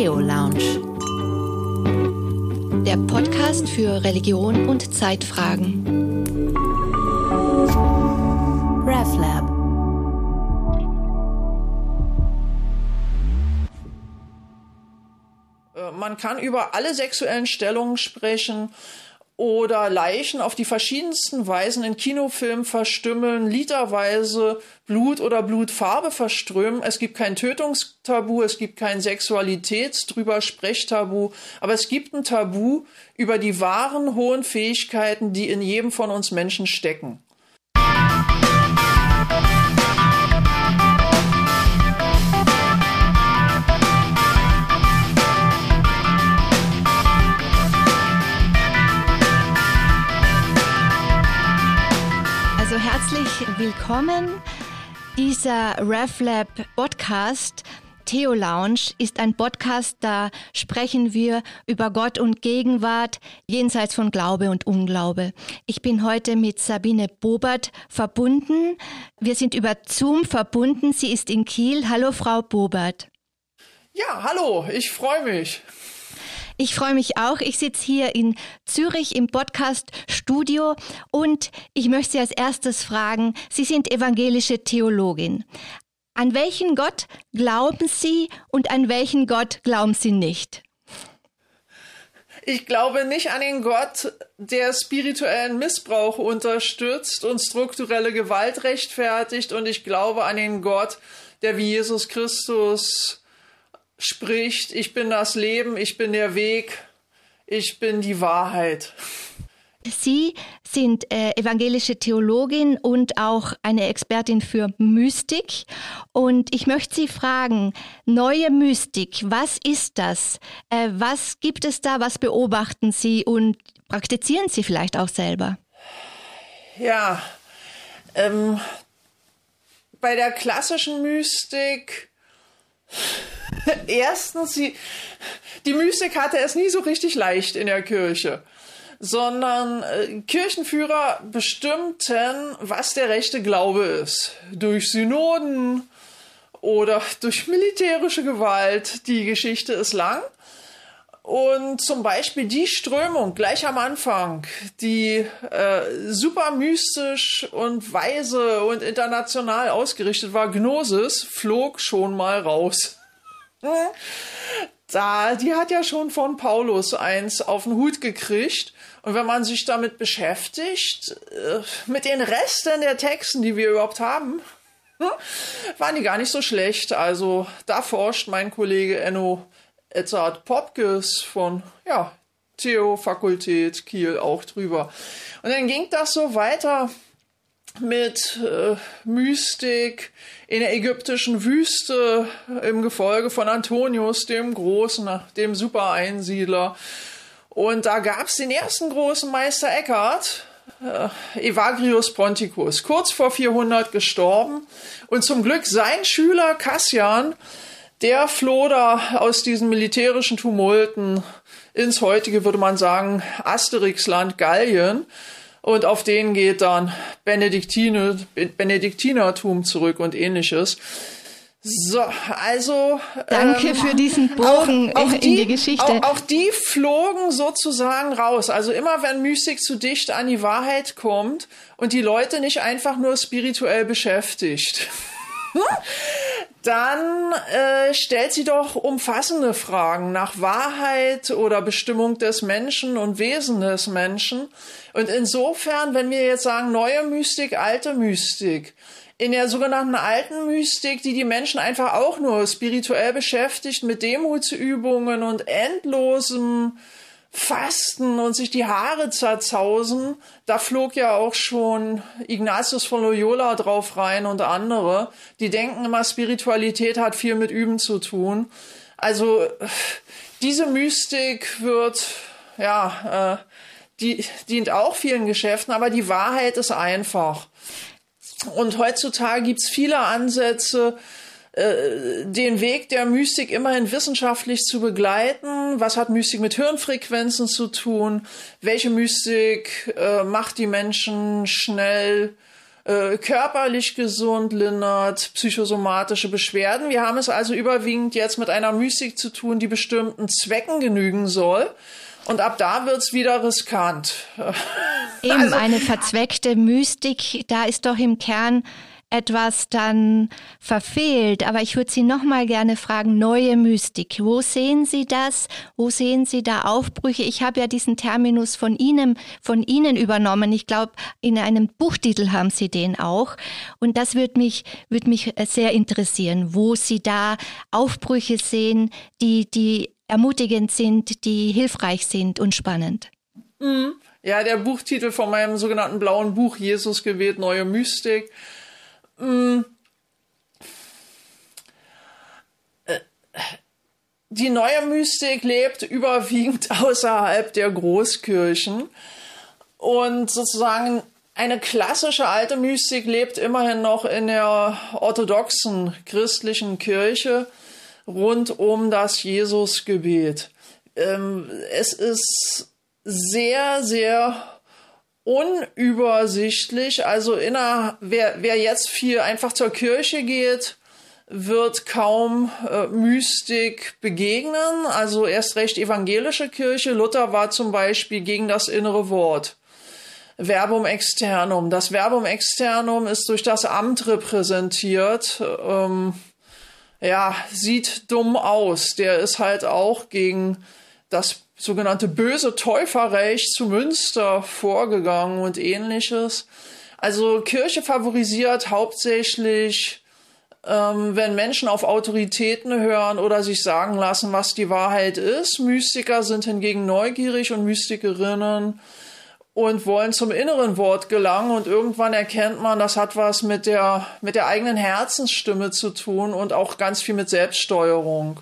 Theo Lounge. Der Podcast für Religion und Zeitfragen. RevLab. Äh, man kann über alle sexuellen Stellungen sprechen oder Leichen auf die verschiedensten Weisen in Kinofilmen verstümmeln, literweise Blut oder Blutfarbe verströmen. Es gibt kein Tötungstabu, es gibt kein Sexualitätsdrüber Sprechtabu, aber es gibt ein Tabu über die wahren hohen Fähigkeiten, die in jedem von uns Menschen stecken. Willkommen. Dieser RevLab Podcast Theo Lounge ist ein Podcast, da sprechen wir über Gott und Gegenwart jenseits von Glaube und Unglaube. Ich bin heute mit Sabine Bobert verbunden. Wir sind über Zoom verbunden. Sie ist in Kiel. Hallo, Frau Bobert. Ja, hallo, ich freue mich. Ich freue mich auch. Ich sitze hier in Zürich im Podcast-Studio und ich möchte Sie als erstes fragen, Sie sind evangelische Theologin. An welchen Gott glauben Sie und an welchen Gott glauben Sie nicht? Ich glaube nicht an den Gott, der spirituellen Missbrauch unterstützt und strukturelle Gewalt rechtfertigt. Und ich glaube an den Gott, der wie Jesus Christus spricht, ich bin das Leben, ich bin der Weg, ich bin die Wahrheit. Sie sind äh, evangelische Theologin und auch eine Expertin für Mystik. Und ich möchte Sie fragen, neue Mystik, was ist das? Äh, was gibt es da? Was beobachten Sie und praktizieren Sie vielleicht auch selber? Ja, ähm, bei der klassischen Mystik Erstens, die, die Mystik hatte es nie so richtig leicht in der Kirche, sondern äh, Kirchenführer bestimmten, was der rechte Glaube ist. Durch Synoden oder durch militärische Gewalt. Die Geschichte ist lang. Und zum Beispiel die Strömung gleich am Anfang, die äh, super mystisch und weise und international ausgerichtet war, Gnosis, flog schon mal raus. Da, die hat ja schon von Paulus eins auf den Hut gekriegt. Und wenn man sich damit beschäftigt, äh, mit den Resten der Texten, die wir überhaupt haben, hm, waren die gar nicht so schlecht. Also da forscht mein Kollege Enno Edzard Popkes von ja, Theo-Fakultät Kiel auch drüber. Und dann ging das so weiter mit äh, Mystik in der ägyptischen Wüste im Gefolge von Antonius dem Großen, dem Super-Einsiedler. Und da gab es den ersten großen Meister Eckhart, äh, Evagrius Ponticus, kurz vor 400 gestorben. Und zum Glück sein Schüler Cassian, der floh da aus diesen militärischen Tumulten ins heutige, würde man sagen, Asterixland Gallien und auf den geht dann Benediktine, Benediktinertum zurück und ähnliches. So, also. Danke ähm, für diesen Bogen auch, auch in, die, die, Geschichte. Auch, auch, die flogen sozusagen raus. Also immer wenn Mystik zu dicht an die Wahrheit kommt und die Leute nicht einfach nur spirituell beschäftigt. dann äh, stellt sie doch umfassende Fragen nach Wahrheit oder Bestimmung des Menschen und Wesen des Menschen. Und insofern, wenn wir jetzt sagen, neue Mystik, alte Mystik, in der sogenannten alten Mystik, die die Menschen einfach auch nur spirituell beschäftigt mit Demutsübungen und endlosem Fasten und sich die Haare zerzausen, da flog ja auch schon Ignatius von Loyola drauf rein und andere, die denken immer, Spiritualität hat viel mit Üben zu tun. Also diese Mystik wird, ja, äh, die dient auch vielen Geschäften, aber die Wahrheit ist einfach. Und heutzutage gibt's viele Ansätze, äh, den Weg der Mystik immerhin wissenschaftlich zu begleiten. Was hat Mystik mit Hirnfrequenzen zu tun? Welche Mystik äh, macht die Menschen schnell äh, körperlich gesund, lindert psychosomatische Beschwerden. Wir haben es also überwiegend jetzt mit einer Mystik zu tun, die bestimmten Zwecken genügen soll. Und ab da wird's wieder riskant. Eben also, eine verzweckte Mystik, da ist doch im Kern etwas dann verfehlt. Aber ich würde Sie noch mal gerne fragen, neue Mystik. Wo sehen Sie das? Wo sehen Sie da Aufbrüche? Ich habe ja diesen Terminus von Ihnen, von Ihnen übernommen. Ich glaube, in einem Buchtitel haben Sie den auch. Und das würde mich, würde mich sehr interessieren, wo Sie da Aufbrüche sehen, die, die ermutigend sind, die hilfreich sind und spannend. Mhm. Ja, der Buchtitel von meinem sogenannten blauen Buch Jesus gewählt, neue Mystik Mm. Äh, die neue Mystik lebt überwiegend außerhalb der Großkirchen und sozusagen eine klassische alte Mystik lebt immerhin noch in der orthodoxen christlichen Kirche rund um das Jesusgebet. Ähm, es ist sehr, sehr unübersichtlich. Also inner, wer, wer jetzt viel einfach zur Kirche geht, wird kaum äh, Mystik begegnen. Also erst recht evangelische Kirche. Luther war zum Beispiel gegen das innere Wort. Verbum externum. Das Verbum externum ist durch das Amt repräsentiert. Ähm, ja, sieht dumm aus. Der ist halt auch gegen das sogenannte böse Täuferrecht zu Münster vorgegangen und ähnliches. Also Kirche favorisiert hauptsächlich, ähm, wenn Menschen auf Autoritäten hören oder sich sagen lassen, was die Wahrheit ist. Mystiker sind hingegen neugierig und Mystikerinnen und wollen zum inneren Wort gelangen und irgendwann erkennt man, das hat was mit der, mit der eigenen Herzensstimme zu tun und auch ganz viel mit Selbststeuerung.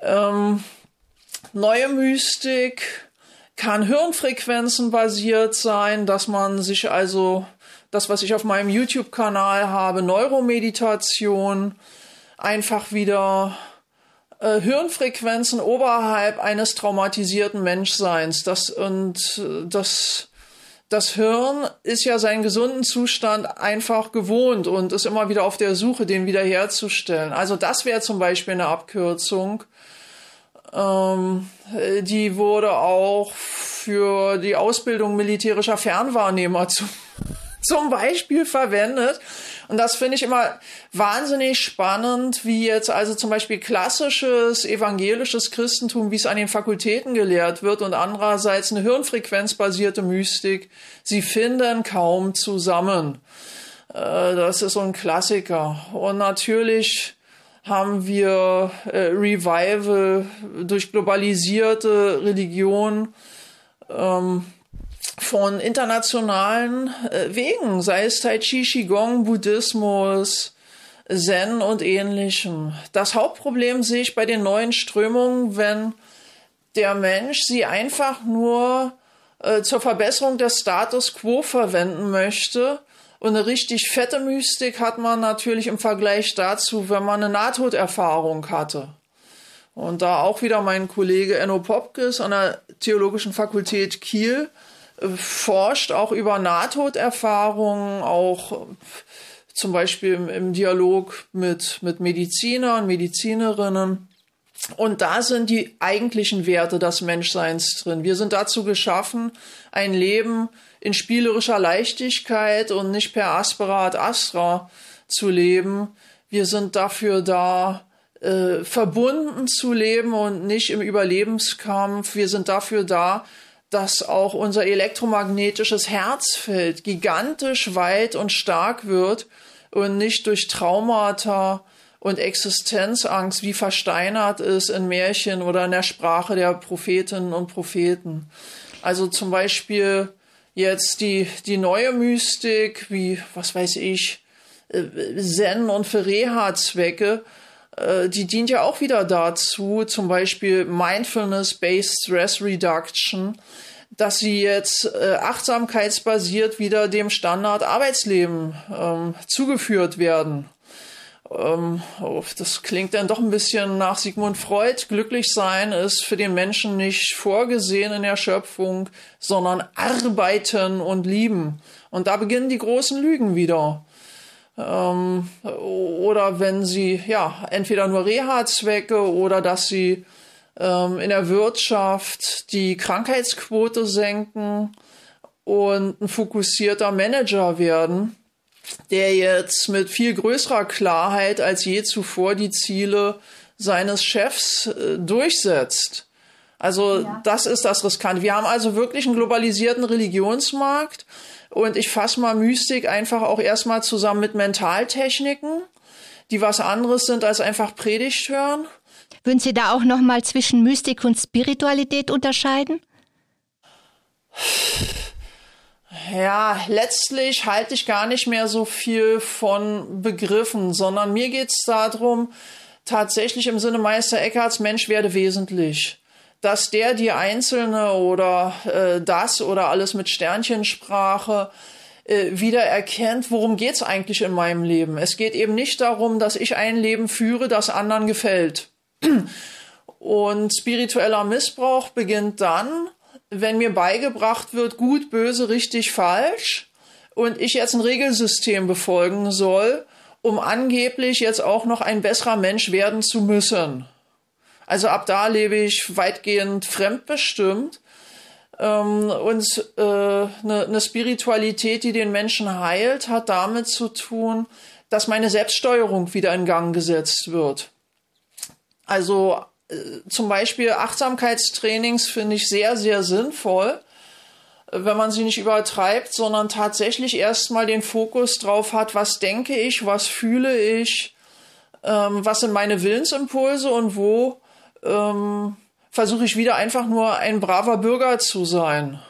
Ähm, Neue Mystik kann Hirnfrequenzen basiert sein, dass man sich also das, was ich auf meinem YouTube-Kanal habe, Neuromeditation, einfach wieder äh, Hirnfrequenzen oberhalb eines traumatisierten Menschseins. Das und äh, das das Hirn ist ja seinen gesunden Zustand einfach gewohnt und ist immer wieder auf der Suche, den wiederherzustellen. Also das wäre zum Beispiel eine Abkürzung. Ähm, die wurde auch für die Ausbildung militärischer Fernwahrnehmer zu, zum Beispiel verwendet. Und das finde ich immer wahnsinnig spannend, wie jetzt also zum Beispiel klassisches evangelisches Christentum, wie es an den Fakultäten gelehrt wird und andererseits eine hirnfrequenzbasierte Mystik, sie finden kaum zusammen. Äh, das ist so ein Klassiker. Und natürlich haben wir äh, Revival durch globalisierte Religion ähm, von internationalen äh, Wegen, sei es Tai Chi, Qigong, Buddhismus, Zen und ähnlichem. Das Hauptproblem sehe ich bei den neuen Strömungen, wenn der Mensch sie einfach nur äh, zur Verbesserung des Status quo verwenden möchte und eine richtig fette Mystik hat man natürlich im Vergleich dazu, wenn man eine Nahtoderfahrung hatte. Und da auch wieder mein Kollege Enno Popkes an der Theologischen Fakultät Kiel äh, forscht auch über Nahtoderfahrungen, auch äh, zum Beispiel im, im Dialog mit, mit Medizinern, Medizinerinnen. Und da sind die eigentlichen Werte des Menschseins drin. Wir sind dazu geschaffen, ein Leben in spielerischer Leichtigkeit und nicht per Aspera ad Astra zu leben. Wir sind dafür da, äh, verbunden zu leben und nicht im Überlebenskampf. Wir sind dafür da, dass auch unser elektromagnetisches Herzfeld gigantisch weit und stark wird und nicht durch Traumata und Existenzangst wie versteinert ist in Märchen oder in der Sprache der Prophetinnen und Propheten. Also zum Beispiel jetzt die, die neue Mystik, wie, was weiß ich, äh, Zen und für Reha-Zwecke, äh, die dient ja auch wieder dazu, zum Beispiel Mindfulness-Based Stress Reduction, dass sie jetzt äh, achtsamkeitsbasiert wieder dem Standard Arbeitsleben ähm, zugeführt werden. Ähm, oh, das klingt dann doch ein bisschen nach Sigmund Freud. Glücklich sein ist für den Menschen nicht vorgesehen in der Schöpfung, sondern arbeiten und lieben. Und da beginnen die großen Lügen wieder. Ähm, oder wenn sie, ja, entweder nur Reha-Zwecke oder dass sie ähm, in der Wirtschaft die Krankheitsquote senken und ein fokussierter Manager werden der jetzt mit viel größerer Klarheit als je zuvor die Ziele seines Chefs äh, durchsetzt. Also ja. das ist das Riskante. Wir haben also wirklich einen globalisierten Religionsmarkt und ich fasse mal Mystik einfach auch erstmal zusammen mit Mentaltechniken, die was anderes sind als einfach Predigt hören. Würden Sie da auch noch mal zwischen Mystik und Spiritualität unterscheiden? Ja, letztlich halte ich gar nicht mehr so viel von Begriffen, sondern mir geht's darum, tatsächlich im Sinne Meister Eckharts, Mensch werde wesentlich. Dass der die Einzelne oder äh, das oder alles mit Sternchensprache äh, wieder erkennt, worum geht's eigentlich in meinem Leben. Es geht eben nicht darum, dass ich ein Leben führe, das anderen gefällt. Und spiritueller Missbrauch beginnt dann, wenn mir beigebracht wird, gut, böse, richtig, falsch, und ich jetzt ein Regelsystem befolgen soll, um angeblich jetzt auch noch ein besserer Mensch werden zu müssen. Also ab da lebe ich weitgehend fremdbestimmt. Ähm, und äh, eine, eine Spiritualität, die den Menschen heilt, hat damit zu tun, dass meine Selbststeuerung wieder in Gang gesetzt wird. Also zum Beispiel Achtsamkeitstrainings finde ich sehr, sehr sinnvoll, wenn man sie nicht übertreibt, sondern tatsächlich erstmal den Fokus drauf hat, was denke ich, was fühle ich, ähm, was sind meine Willensimpulse und wo ähm, versuche ich wieder einfach nur ein braver Bürger zu sein.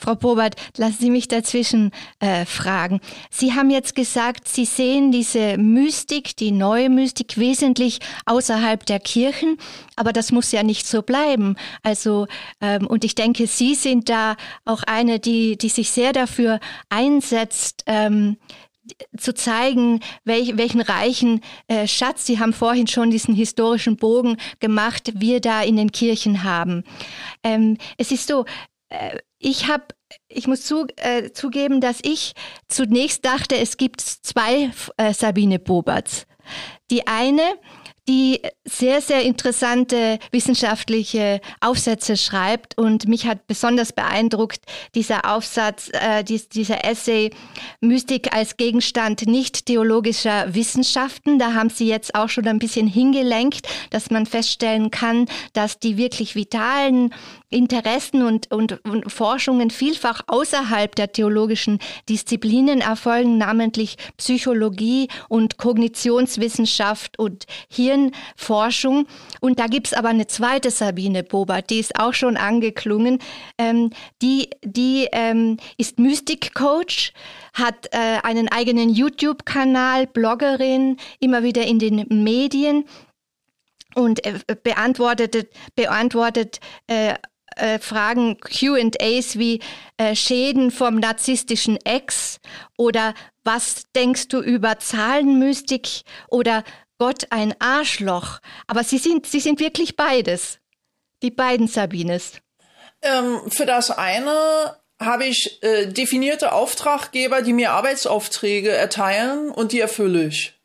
Frau Bobert, lassen Sie mich dazwischen äh, fragen. Sie haben jetzt gesagt, Sie sehen diese Mystik, die neue Mystik, wesentlich außerhalb der Kirchen, aber das muss ja nicht so bleiben. Also ähm, und ich denke, Sie sind da auch eine, die die sich sehr dafür einsetzt. Ähm, zu zeigen, welch, welchen reichen äh, Schatz, Sie haben vorhin schon diesen historischen Bogen gemacht, wir da in den Kirchen haben. Ähm, es ist so, äh, ich habe, ich muss zu, äh, zugeben, dass ich zunächst dachte, es gibt zwei äh, Sabine Boberts. Die eine die sehr, sehr interessante wissenschaftliche Aufsätze schreibt. Und mich hat besonders beeindruckt dieser Aufsatz, äh, dies, dieser Essay Mystik als Gegenstand nicht theologischer Wissenschaften. Da haben Sie jetzt auch schon ein bisschen hingelenkt, dass man feststellen kann, dass die wirklich vitalen Interessen und, und, und Forschungen vielfach außerhalb der theologischen Disziplinen erfolgen, namentlich Psychologie und Kognitionswissenschaft und Hirnforschung. Und da gibt's aber eine zweite Sabine Bobert, die ist auch schon angeklungen. Ähm, die die ähm, ist Mystik-Coach, hat äh, einen eigenen YouTube-Kanal, Bloggerin, immer wieder in den Medien und äh, beantwortet, beantwortet äh, äh, Fragen, QAs wie äh, Schäden vom narzisstischen Ex oder was denkst du über Zahlenmystik oder Gott ein Arschloch. Aber sie sind, sie sind wirklich beides. Die beiden Sabines. Ähm, für das eine habe ich äh, definierte Auftraggeber, die mir Arbeitsaufträge erteilen und die erfülle ich.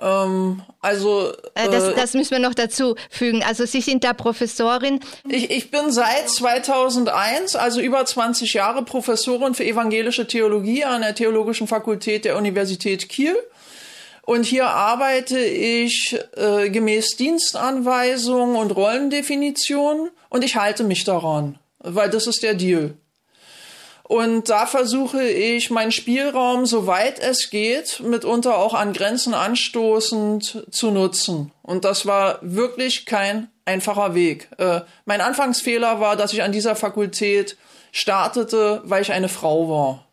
Ähm, also äh, das, äh, das müssen wir noch dazu fügen. Also Sie sind da Professorin. Ich, ich bin seit 2001, also über 20 Jahre Professorin für evangelische Theologie an der Theologischen Fakultät der Universität Kiel. Und hier arbeite ich äh, gemäß Dienstanweisungen und Rollendefinitionen und ich halte mich daran, weil das ist der Deal. Und da versuche ich meinen Spielraum, soweit es geht, mitunter auch an Grenzen anstoßend zu nutzen. Und das war wirklich kein einfacher Weg. Äh, mein Anfangsfehler war, dass ich an dieser Fakultät startete, weil ich eine Frau war.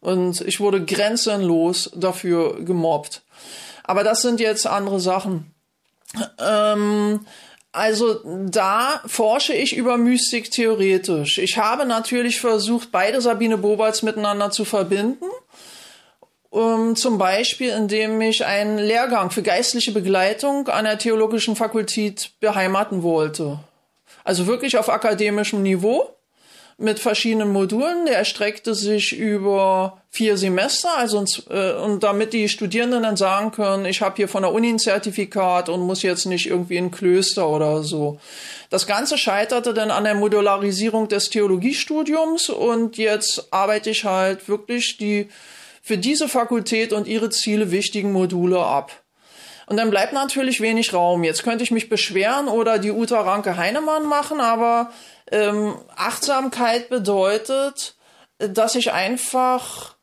Und ich wurde grenzenlos dafür gemobbt. Aber das sind jetzt andere Sachen. Ähm, also da forsche ich über Mystik theoretisch. Ich habe natürlich versucht, beide Sabine Boberts miteinander zu verbinden. um, zum Beispiel, indem ich einen Lehrgang für geistliche Begleitung an der Theologischen Fakultät beheimaten wollte. Also wirklich auf akademischem Niveau mit verschiedenen Modulen. Der erstreckte sich über vier Semester, also äh, und damit die Studierenden dann sagen können, ich habe hier von der Uni ein Zertifikat und muss jetzt nicht irgendwie in Klöster oder so. Das Ganze scheiterte dann an der Modularisierung des Theologiestudiums und jetzt arbeite ich halt wirklich die für diese Fakultät und ihre Ziele wichtigen Module ab. Und dann bleibt natürlich wenig Raum. Jetzt könnte ich mich beschweren oder die Uta Ranke Heinemann machen, aber ähm, Achtsamkeit bedeutet, dass ich einfach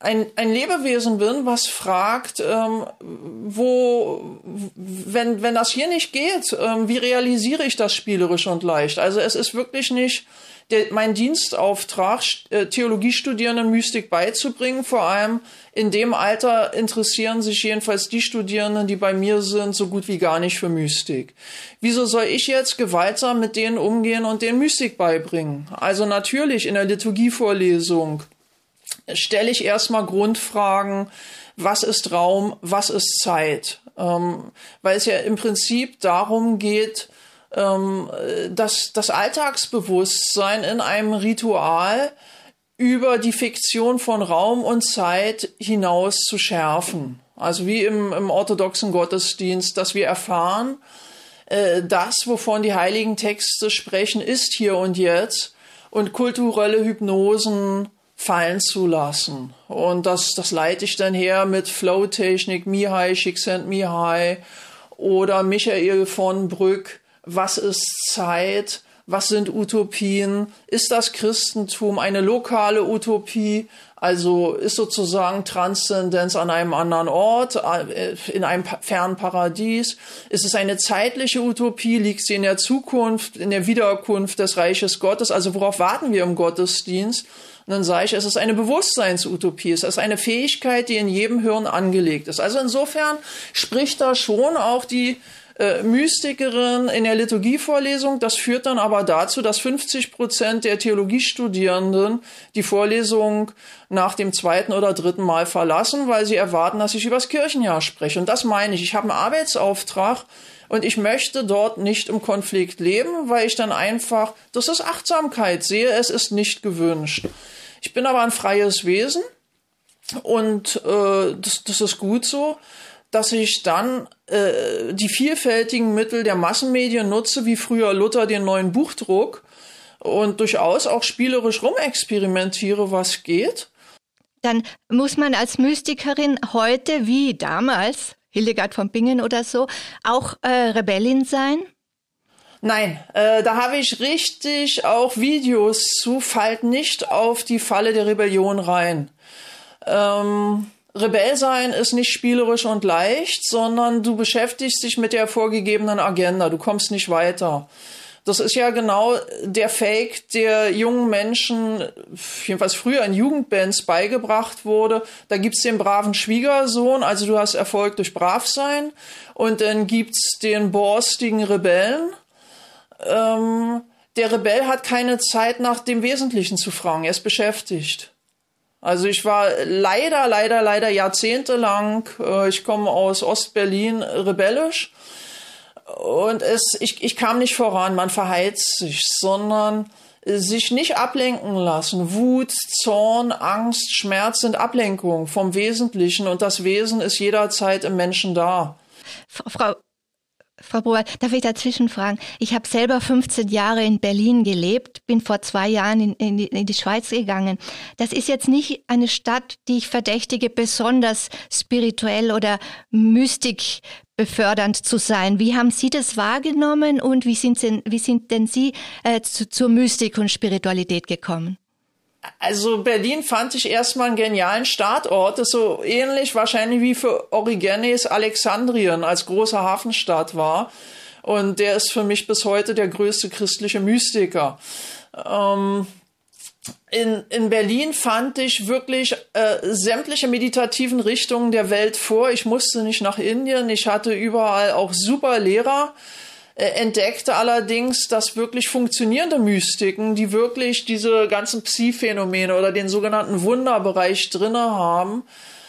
ein, ein Lebewesen bin, was fragt, ähm, wo, wenn, wenn das hier nicht geht, ähm, wie realisiere ich das spielerisch und leicht? Also es ist wirklich nicht der, mein Dienstauftrag, äh, Theologiestudierenden Mystik beizubringen. Vor allem in dem Alter interessieren sich jedenfalls die Studierenden, die bei mir sind, so gut wie gar nicht für Mystik. Wieso soll ich jetzt gewaltsam mit denen umgehen und denen Mystik beibringen? Also natürlich in der Liturgievorlesung stelle ich erstmal Grundfragen, was ist Raum, was ist Zeit? Ähm, weil es ja im Prinzip darum geht, ähm, das, das Alltagsbewusstsein in einem Ritual über die Fiktion von Raum und Zeit hinaus zu schärfen. Also wie im, im orthodoxen Gottesdienst, dass wir erfahren, äh, das, wovon die heiligen Texte sprechen, ist hier und jetzt und kulturelle Hypnosen fallen zu lassen. Und das, das leite ich dann her mit Flow-Technik, Mihai, Mihai oder Michael von Brück, was ist Zeit, was sind Utopien, ist das Christentum eine lokale Utopie, also ist sozusagen Transzendenz an einem anderen Ort, äh, in einem fernen Paradies, ist es eine zeitliche Utopie, liegt sie in der Zukunft, in der Wiederkunft des Reiches Gottes, also worauf warten wir im Gottesdienst? Und dann sage ich, es ist eine Bewusstseinsutopie, es ist eine Fähigkeit, die in jedem Hirn angelegt ist. Also insofern spricht da schon auch die äh, Mystikerin in der Liturgievorlesung. Das führt dann aber dazu, dass 50 Prozent der Theologiestudierenden die Vorlesung nach dem zweiten oder dritten Mal verlassen, weil sie erwarten, dass ich über das Kirchenjahr spreche. Und das meine ich. Ich habe einen Arbeitsauftrag und ich möchte dort nicht im Konflikt leben, weil ich dann einfach, das ist Achtsamkeit, sehe, es ist nicht gewünscht. Ich bin aber ein freies Wesen und äh, das, das ist gut so dass ich dann äh, die vielfältigen Mittel der Massenmedien nutze, wie früher Luther den neuen Buchdruck und durchaus auch spielerisch rumexperimentiere, was geht. Dann muss man als Mystikerin heute wie damals, Hildegard von Bingen oder so, auch äh, Rebellin sein? Nein, äh, da habe ich richtig auch Videos zu, fallt nicht auf die Falle der Rebellion rein. Ähm, Rebell sein ist nicht spielerisch und leicht, sondern du beschäftigst dich mit der vorgegebenen Agenda. Du kommst nicht weiter. Das ist ja genau der Fake, der jungen Menschen, jedenfalls früher in Jugendbands beigebracht wurde. Da gibt's den braven Schwiegersohn, also du hast Erfolg durch Bravsein. Und dann gibt's den borstigen Rebellen. Ähm, der Rebell hat keine Zeit, nach dem Wesentlichen zu fragen. Er ist beschäftigt. Also ich war leider, leider, leider jahrzehntelang, äh, ich komme aus Ostberlin, rebellisch. Und es, ich, ich kam nicht voran, man verheizt sich, sondern sich nicht ablenken lassen. Wut, Zorn, Angst, Schmerz sind Ablenkung vom Wesentlichen und das Wesen ist jederzeit im Menschen da. Frau Frau Boer, darf ich dazwischen fragen? Ich habe selber 15 Jahre in Berlin gelebt, bin vor zwei Jahren in, in, die, in, die, Schweiz gegangen. Das ist jetzt nicht eine Stadt, die ich verdächtige, besonders spirituell oder mystik befördernd zu sein. Wie haben Sie das wahrgenommen und wie sind, denn, wie sind denn Sie äh, zu, zur Mystik und Spiritualität gekommen? Also Berlin fand ich erstmal einen genialen Startort. Das ist so ähnlich wahrscheinlich wie für Origenes Alexandrien als große Hafenstadt war. Und der ist für mich bis heute der größte christliche Mystiker. Ähm, in, in Berlin fand ich wirklich äh, sämtliche meditativen Richtungen der Welt vor. Ich musste nicht nach Indien. Ich hatte überall auch super Lehrer. Äh, entdeckte allerdings, dass wirklich funktionierende Mystiken, die wirklich diese ganzen Psi-Phänomene oder den sogenannten Wunderbereich drinne haben,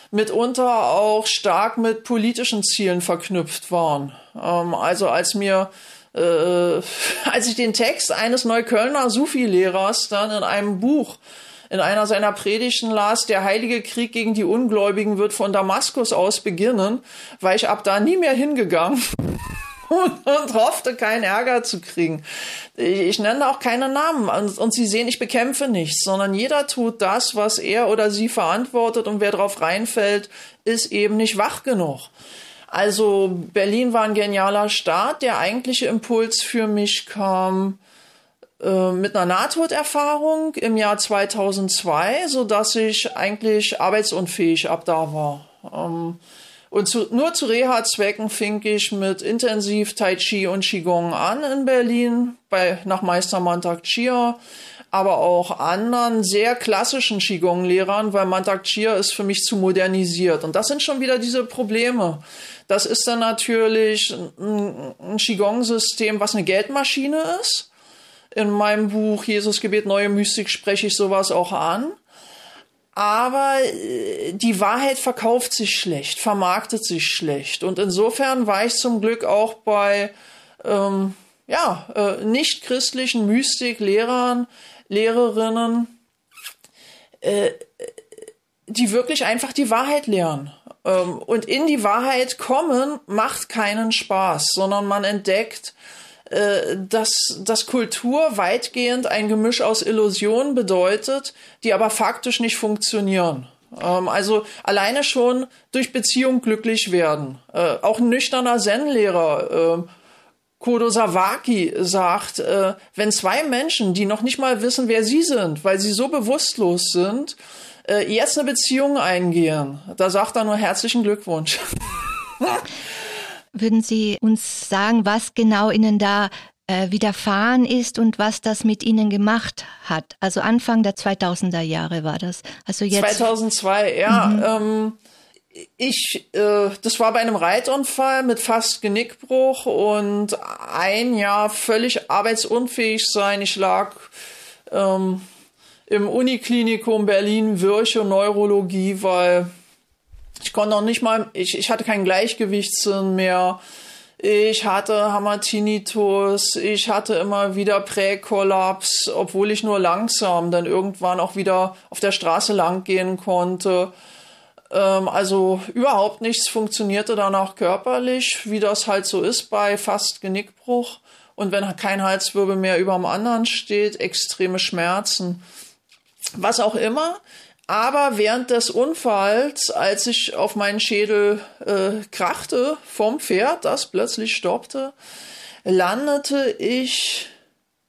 mitunter auch stark mit politischen Zielen verknüpft waren. Ähm, also als mir äh, als ich den Text eines Neuköllner Sufi-Lehrers dann in einem Buch in einer seiner Predigten las, der heilige Krieg gegen die Ungläubigen wird von Damaskus aus beginnen, war ich ab da nie mehr hingegangen und, und hoffte, keinen Ärger zu kriegen. Ich, ich nenne auch keine Namen und, und Sie sehen, ich bekämpfe nichts, sondern jeder tut das, was er oder sie verantwortet und wer drauf reinfällt, ist eben nicht wach genug. Also Berlin war ein genialer Start. Der eigentliche Impuls für mich kam äh, mit einer Nahtoderfahrung im Jahr 2002, so dass ich eigentlich arbeitsunfähig ab da war. Ähm, und zu, nur zu Reha-Zwecken fing ich mit intensiv Tai Chi und Qigong an in Berlin, bei, nach Meister Mantak Chia, aber auch anderen sehr klassischen Qigong-Lehrern, weil Mantak Chia ist für mich zu modernisiert. Und das sind schon wieder diese Probleme. Das ist dann natürlich ein, ein Qigong-System, was eine Geldmaschine ist. In meinem Buch Jesus Gebet Neue Mystik spreche ich sowas auch an. Aber äh, die Wahrheit verkauft sich schlecht, vermarktet sich schlecht. Und insofern war ich zum Glück auch bei ähm, ja, äh, nicht christlichen Mystiklehrern, Lehrerinnen, äh, die wirklich einfach die Wahrheit lehren. Ähm, und in die Wahrheit kommen macht keinen Spaß, sondern man entdeckt, dass, dass Kultur weitgehend ein Gemisch aus Illusionen bedeutet, die aber faktisch nicht funktionieren. Ähm, also alleine schon durch Beziehung glücklich werden. Äh, auch ein nüchterner Zen-Lehrer, äh, Kodo Sawaki sagt, äh, wenn zwei Menschen, die noch nicht mal wissen, wer sie sind, weil sie so bewusstlos sind, äh, jetzt eine Beziehung eingehen. Da sagt er nur herzlichen Glückwunsch. Würden Sie uns sagen, was genau Ihnen da äh, widerfahren ist und was das mit Ihnen gemacht hat? Also Anfang der 2000er Jahre war das. Also jetzt 2002, ja. Mhm. Ähm, ich, äh, das war bei einem Reitunfall mit fast Genickbruch und ein Jahr völlig arbeitsunfähig sein. Ich lag ähm, im Uniklinikum Berlin Wirche Neurologie, weil ich konnte noch nicht mal, ich, ich hatte keinen Gleichgewichtssinn mehr. Ich hatte Hamartinitus, ich hatte immer wieder Präkollaps, obwohl ich nur langsam dann irgendwann auch wieder auf der Straße lang gehen konnte. Ähm, also überhaupt nichts funktionierte danach körperlich, wie das halt so ist bei fast Genickbruch. Und wenn kein Halswirbel mehr über dem anderen steht, extreme Schmerzen was auch immer. Aber während des Unfalls, als ich auf meinen Schädel äh, krachte vom Pferd, das plötzlich stoppte, landete ich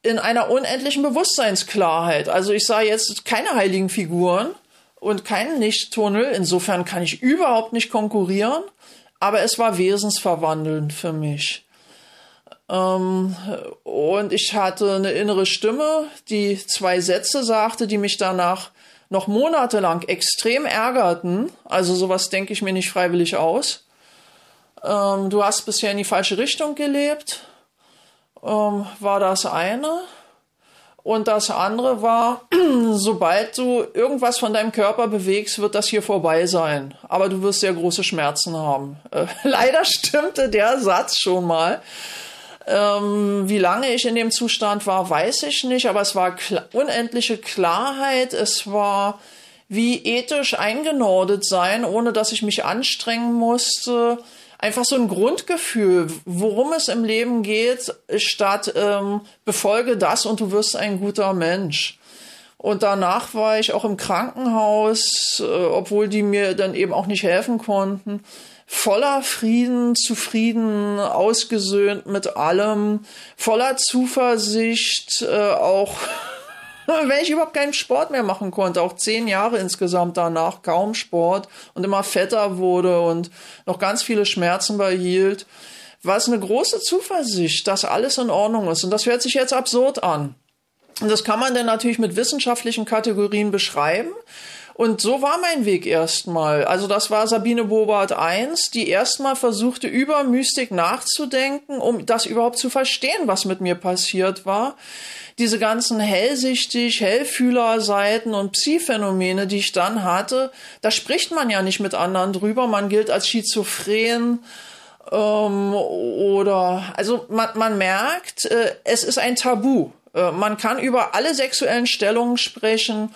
in einer unendlichen Bewusstseinsklarheit. Also ich sah jetzt keine heiligen Figuren und keinen Lichttunnel. Insofern kann ich überhaupt nicht konkurrieren. Aber es war wesensverwandelnd für mich. Ähm, und ich hatte eine innere Stimme, die zwei Sätze sagte, die mich danach noch monatelang extrem ärgerten. Also sowas denke ich mir nicht freiwillig aus. Ähm, du hast bisher in die falsche Richtung gelebt, ähm, war das eine. Und das andere war, sobald du irgendwas von deinem Körper bewegst, wird das hier vorbei sein. Aber du wirst sehr große Schmerzen haben. Äh, leider stimmte der Satz schon mal. Ähm, wie lange ich in dem Zustand war, weiß ich nicht, aber es war kla unendliche Klarheit. Es war wie ethisch eingenordet sein, ohne dass ich mich anstrengen musste. Einfach so ein Grundgefühl, worum es im Leben geht, statt ähm, befolge das und du wirst ein guter Mensch. Und danach war ich auch im Krankenhaus, äh, obwohl die mir dann eben auch nicht helfen konnten voller Frieden, zufrieden, ausgesöhnt mit allem, voller Zuversicht, äh, auch wenn ich überhaupt keinen Sport mehr machen konnte, auch zehn Jahre insgesamt danach, kaum Sport und immer fetter wurde und noch ganz viele Schmerzen behielt, war es eine große Zuversicht, dass alles in Ordnung ist. Und das hört sich jetzt absurd an. Und das kann man dann natürlich mit wissenschaftlichen Kategorien beschreiben. Und so war mein Weg erstmal. Also das war Sabine Bobart I, die erstmal versuchte, über Mystik nachzudenken, um das überhaupt zu verstehen, was mit mir passiert war. Diese ganzen hellsichtig, Hellfühler-Seiten und Psi-Phänomene, die ich dann hatte, da spricht man ja nicht mit anderen drüber. Man gilt als schizophren. Ähm, oder, also man, man merkt, äh, es ist ein Tabu. Äh, man kann über alle sexuellen Stellungen sprechen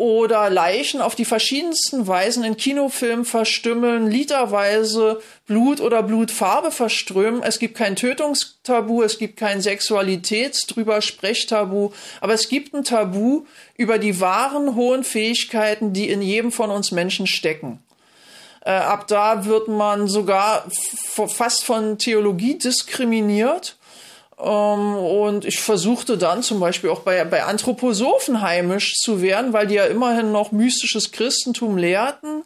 oder Leichen auf die verschiedensten Weisen in Kinofilmen verstümmeln, literweise Blut oder Blutfarbe verströmen. Es gibt kein Tötungstabu, es gibt kein Sexualitätsdrüber Sprechtabu, aber es gibt ein Tabu über die wahren hohen Fähigkeiten, die in jedem von uns Menschen stecken. Äh, ab da wird man sogar fast von Theologie diskriminiert und ich versuchte dann zum Beispiel auch bei, bei Anthroposophen heimisch zu werden, weil die ja immerhin noch mystisches Christentum lehrten.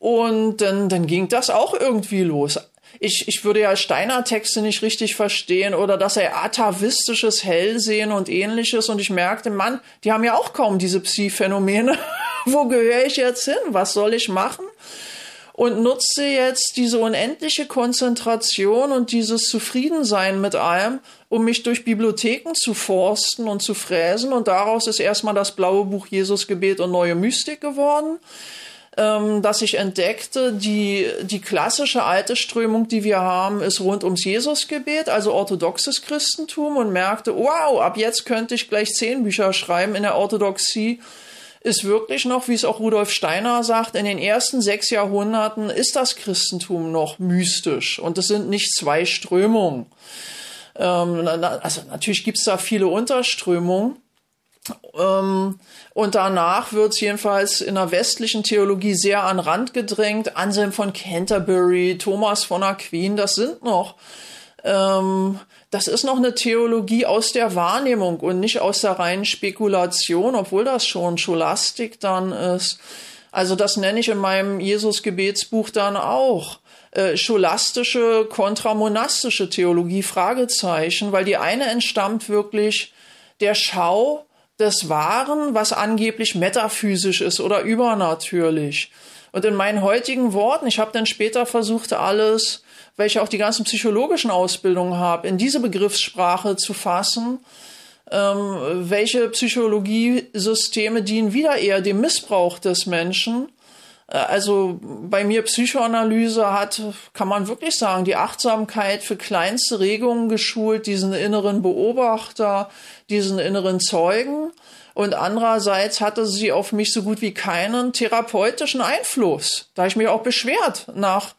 Und dann, dann ging das auch irgendwie los. Ich, ich würde ja Steiner-Texte nicht richtig verstehen oder dass er atavistisches Hellsehen und ähnliches. Und ich merkte, Mann, die haben ja auch kaum diese Psi-Phänomene. Wo gehöre ich jetzt hin? Was soll ich machen? Und nutze jetzt diese unendliche Konzentration und dieses Zufriedensein mit allem, um mich durch Bibliotheken zu forsten und zu fräsen. Und daraus ist erstmal das blaue Buch Jesus Gebet und neue Mystik geworden. Ähm, dass ich entdeckte, die, die klassische alte Strömung, die wir haben, ist rund ums Jesusgebet, also orthodoxes Christentum und merkte, wow, ab jetzt könnte ich gleich zehn Bücher schreiben in der Orthodoxie ist wirklich noch, wie es auch Rudolf Steiner sagt, in den ersten sechs Jahrhunderten ist das Christentum noch mystisch und es sind nicht zwei Strömungen. Ähm, also natürlich gibt es da viele Unterströmungen. Ähm, und danach wird es jedenfalls in der westlichen Theologie sehr an Rand gedrängt. Anselm von Canterbury, Thomas von Aquin, das sind noch ähm, das ist noch eine Theologie aus der Wahrnehmung und nicht aus der reinen Spekulation, obwohl das schon Scholastik dann ist. Also das nenne ich in meinem Jesus-Gebetsbuch dann auch. Äh, scholastische kontramonastische Theologie, Fragezeichen, weil die eine entstammt wirklich der Schau des Wahren, was angeblich metaphysisch ist oder übernatürlich. Und in meinen heutigen Worten, ich habe dann später versucht, alles weil ich auch die ganzen psychologischen Ausbildungen habe, in diese Begriffssprache zu fassen, ähm, welche Psychologiesysteme dienen wieder eher dem Missbrauch des Menschen. Äh, also bei mir Psychoanalyse hat, kann man wirklich sagen, die Achtsamkeit für kleinste Regungen geschult, diesen inneren Beobachter, diesen inneren Zeugen. Und andererseits hatte sie auf mich so gut wie keinen therapeutischen Einfluss. Da ich mich auch beschwert nach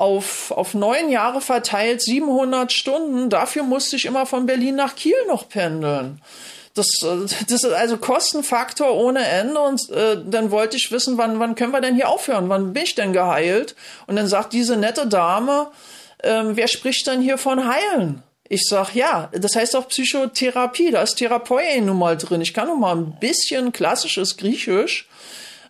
auf, auf neun Jahre verteilt 700 Stunden. Dafür musste ich immer von Berlin nach Kiel noch pendeln. Das, äh, das ist also Kostenfaktor ohne Ende. Und äh, dann wollte ich wissen, wann, wann können wir denn hier aufhören? Wann bin ich denn geheilt? Und dann sagt diese nette Dame, äh, wer spricht denn hier von heilen? Ich sag, ja, das heißt auch Psychotherapie, da ist Therapeuten nun mal drin. Ich kann nun mal ein bisschen klassisches Griechisch.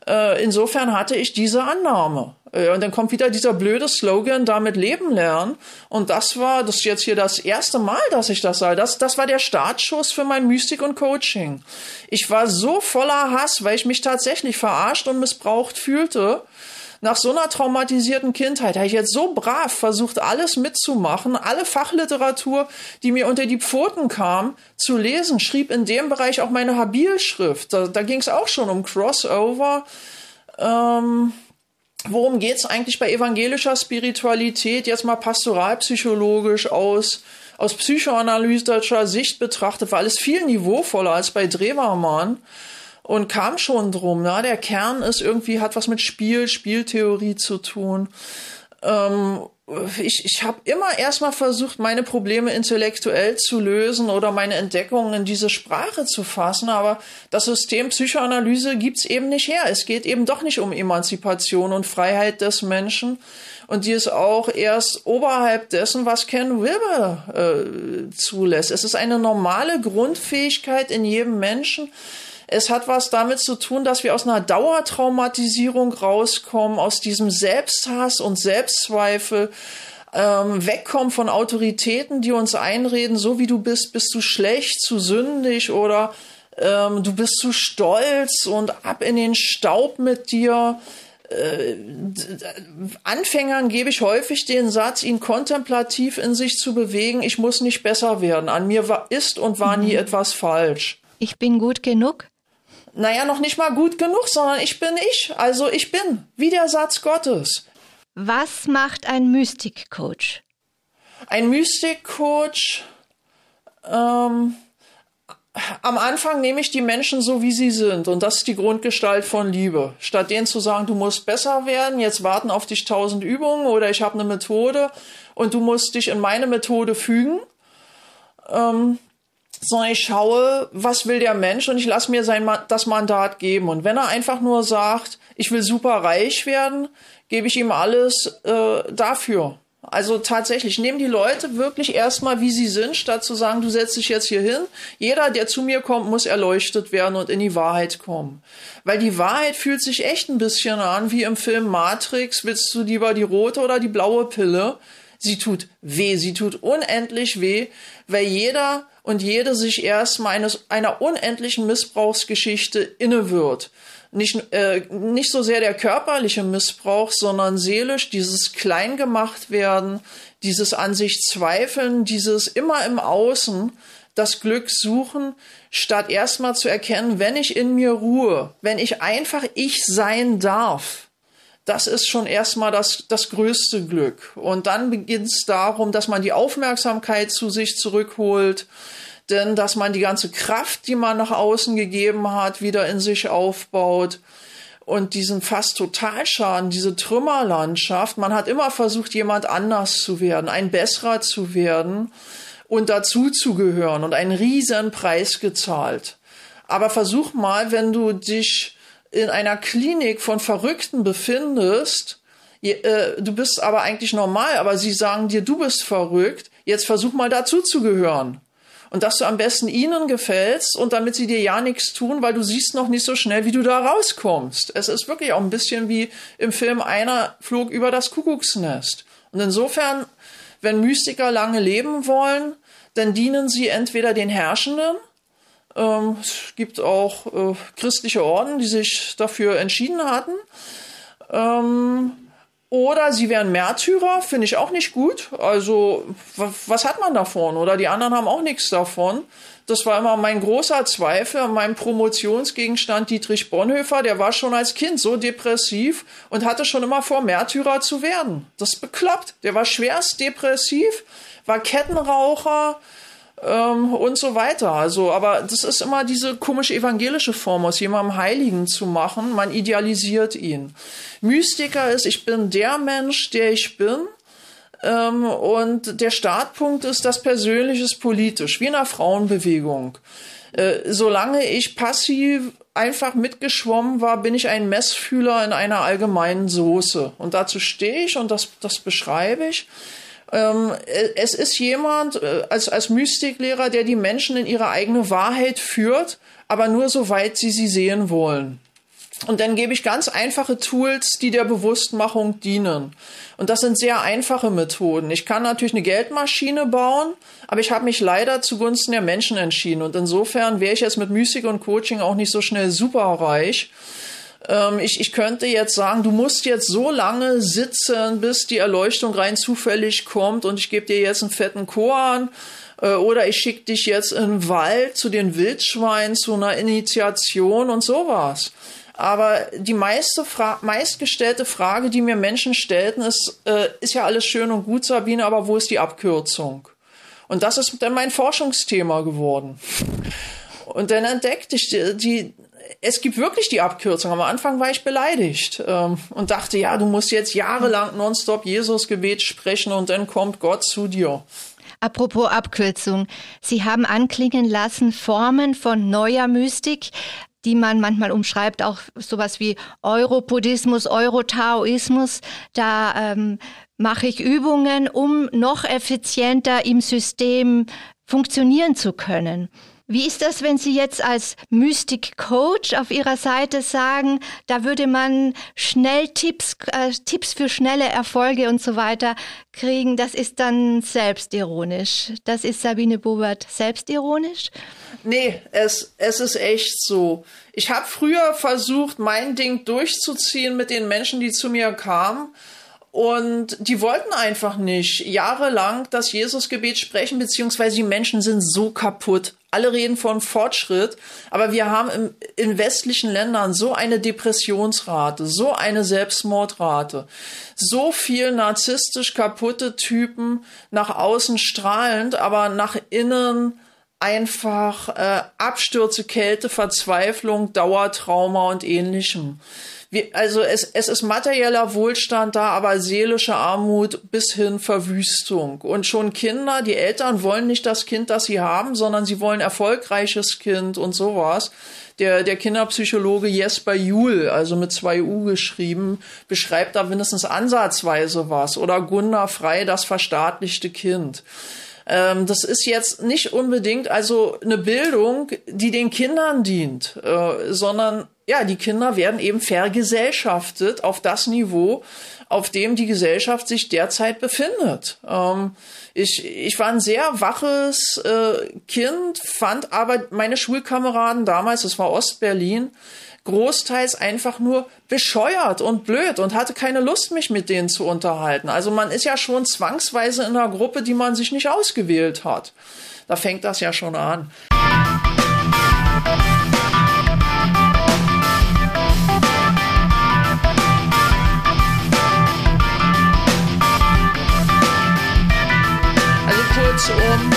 Äh, insofern hatte ich diese Annahme. Äh, und dann kommt wieder dieser blöde Slogan, damit leben lernen. Und das war, das ist jetzt hier das erste Mal, dass ich das sah. Das, das war der Startschuss für mein Mystik und Coaching. Ich war so voller Hass, weil ich mich tatsächlich verarscht und missbraucht fühlte. Nach so einer traumatisierten Kindheit habe ich jetzt so brav versucht, alles mitzumachen, alle Fachliteratur, die mir unter die Pfoten kam, zu lesen, schrieb in dem Bereich auch meine Habilschrift. Da, da ging es auch schon um Crossover. Ähm, worum geht es eigentlich bei evangelischer Spiritualität, jetzt mal pastoralpsychologisch aus, aus psychoanalytischer Sicht betrachtet, war alles viel niveauvoller als bei Drewermann und kam schon drum. Na, der Kern ist irgendwie, hat was mit Spiel, Spieltheorie zu tun. Ähm, ich, ich habe immer erstmal versucht, meine Probleme intellektuell zu lösen oder meine Entdeckungen in diese Sprache zu fassen, aber das System Psychoanalyse gibt's eben nicht her. Es geht eben doch nicht um Emanzipation und Freiheit des Menschen und die ist auch erst oberhalb dessen, was Ken Wilber äh, zulässt. Es ist eine normale Grundfähigkeit in jedem Menschen, es hat was damit zu tun, dass wir aus einer Dauertraumatisierung rauskommen, aus diesem Selbsthass und Selbstzweifel, ähm, wegkommen von Autoritäten, die uns einreden, so wie du bist, bist du schlecht, zu sündig oder ähm, du bist zu stolz und ab in den Staub mit dir. Äh, Anfängern gebe ich häufig den Satz, ihn kontemplativ in sich zu bewegen, ich muss nicht besser werden. An mir war, ist und war mhm. nie etwas falsch. Ich bin gut genug? Naja, noch nicht mal gut genug, sondern ich bin ich. Also ich bin, wie der Satz Gottes. Was macht ein Mystikcoach? Ein Mystikcoach, ähm, am Anfang nehme ich die Menschen so, wie sie sind. Und das ist die Grundgestalt von Liebe. Statt denen zu sagen, du musst besser werden, jetzt warten auf dich tausend Übungen oder ich habe eine Methode und du musst dich in meine Methode fügen, ähm, sondern ich schaue, was will der Mensch und ich lasse mir sein, das Mandat geben. Und wenn er einfach nur sagt, ich will super reich werden, gebe ich ihm alles äh, dafür. Also tatsächlich, nehmen die Leute wirklich erstmal, wie sie sind, statt zu sagen, du setzt dich jetzt hier hin. Jeder, der zu mir kommt, muss erleuchtet werden und in die Wahrheit kommen. Weil die Wahrheit fühlt sich echt ein bisschen an, wie im Film Matrix. Willst du lieber die rote oder die blaue Pille? Sie tut weh, sie tut unendlich weh, weil jeder und jede sich erstmal eines, einer unendlichen Missbrauchsgeschichte inne wird nicht, äh, nicht so sehr der körperliche Missbrauch, sondern seelisch dieses Kleingemacht werden, dieses an sich zweifeln, dieses immer im Außen das Glück suchen, statt erstmal zu erkennen, wenn ich in mir ruhe, wenn ich einfach ich sein darf, das ist schon erstmal das, das größte Glück. Und dann beginnt es darum, dass man die Aufmerksamkeit zu sich zurückholt, denn dass man die ganze Kraft, die man nach außen gegeben hat, wieder in sich aufbaut und diesen fast Totalschaden, diese Trümmerlandschaft, man hat immer versucht, jemand anders zu werden, ein besserer zu werden und dazu zu gehören und einen riesen Preis gezahlt. Aber versuch mal, wenn du dich in einer Klinik von Verrückten befindest, äh, du bist aber eigentlich normal, aber sie sagen dir, du bist verrückt, jetzt versuch mal dazu zu gehören und dass du am besten ihnen gefällst und damit sie dir ja nichts tun, weil du siehst noch nicht so schnell, wie du da rauskommst. Es ist wirklich auch ein bisschen wie im Film Einer flog über das Kuckucksnest. Und insofern, wenn Mystiker lange leben wollen, dann dienen sie entweder den Herrschenden, ähm, es gibt auch äh, christliche Orden, die sich dafür entschieden hatten, ähm, oder sie wären Märtyrer, finde ich auch nicht gut. Also, was hat man davon? Oder die anderen haben auch nichts davon. Das war immer mein großer Zweifel an meinem Promotionsgegenstand Dietrich Bonhoeffer. Der war schon als Kind so depressiv und hatte schon immer vor, Märtyrer zu werden. Das ist bekloppt. Der war schwerst depressiv, war Kettenraucher, ähm, und so weiter. Also, aber das ist immer diese komische evangelische Form, aus jemandem Heiligen zu machen. Man idealisiert ihn. Mystiker ist, ich bin der Mensch, der ich bin. Ähm, und der Startpunkt ist das Persönliche politisch, wie in einer Frauenbewegung. Äh, solange ich passiv einfach mitgeschwommen war, bin ich ein Messfühler in einer allgemeinen Soße. Und dazu stehe ich und das, das beschreibe ich. Ähm, es ist jemand äh, als, als Mystiklehrer, der die Menschen in ihre eigene Wahrheit führt, aber nur soweit sie sie sehen wollen. Und dann gebe ich ganz einfache Tools, die der Bewusstmachung dienen. Und das sind sehr einfache Methoden. Ich kann natürlich eine Geldmaschine bauen, aber ich habe mich leider zugunsten der Menschen entschieden. Und insofern wäre ich jetzt mit Mystik und Coaching auch nicht so schnell superreich. Ähm, ich, ich könnte jetzt sagen, du musst jetzt so lange sitzen, bis die Erleuchtung rein zufällig kommt und ich gebe dir jetzt einen fetten Koran äh, oder ich schicke dich jetzt in den Wald zu den Wildschweinen zu einer Initiation und sowas. Aber die meiste Fra meistgestellte Frage, die mir Menschen stellten, ist, äh, ist ja alles schön und gut, Sabine, aber wo ist die Abkürzung? Und das ist dann mein Forschungsthema geworden. Und dann entdeckte ich die, die es gibt wirklich die Abkürzung. Am Anfang war ich beleidigt ähm, und dachte, ja, du musst jetzt jahrelang nonstop Jesus-Gebet sprechen und dann kommt Gott zu dir. Apropos Abkürzung. Sie haben anklingen lassen Formen von neuer Mystik, die man manchmal umschreibt, auch sowas wie Europodismus, Eurotaoismus. Da ähm, mache ich Übungen, um noch effizienter im System funktionieren zu können. Wie ist das, wenn Sie jetzt als Mystic Coach auf Ihrer Seite sagen, da würde man schnell Tipps, äh, Tipps für schnelle Erfolge und so weiter kriegen? Das ist dann selbstironisch. Das ist Sabine Bobert selbstironisch? Nee, es, es ist echt so. Ich habe früher versucht, mein Ding durchzuziehen mit den Menschen, die zu mir kamen. Und die wollten einfach nicht jahrelang das Jesusgebet sprechen, beziehungsweise die Menschen sind so kaputt. Alle reden von Fortschritt, aber wir haben im, in westlichen Ländern so eine Depressionsrate, so eine Selbstmordrate, so viel narzisstisch kaputte Typen nach außen strahlend, aber nach innen einfach äh, Abstürze, Kälte, Verzweiflung, Dauertrauma und ähnlichem. Wir, also es, es ist materieller Wohlstand da, aber seelische Armut bis hin Verwüstung. Und schon Kinder, die Eltern wollen nicht das Kind, das sie haben, sondern sie wollen erfolgreiches Kind und sowas. Der, der Kinderpsychologe Jesper Juhl, also mit zwei U geschrieben, beschreibt da mindestens ansatzweise was. Oder Gunda Frei, das verstaatlichte Kind ähm, das ist jetzt nicht unbedingt also eine Bildung, die den Kindern dient, äh, sondern ja, die Kinder werden eben vergesellschaftet auf das Niveau, auf dem die Gesellschaft sich derzeit befindet. Ähm, ich, ich war ein sehr waches äh, Kind, fand aber meine Schulkameraden damals, das war Ostberlin, großteils einfach nur bescheuert und blöd und hatte keine Lust, mich mit denen zu unterhalten. Also man ist ja schon zwangsweise in einer Gruppe, die man sich nicht ausgewählt hat. Da fängt das ja schon an. Kurzum,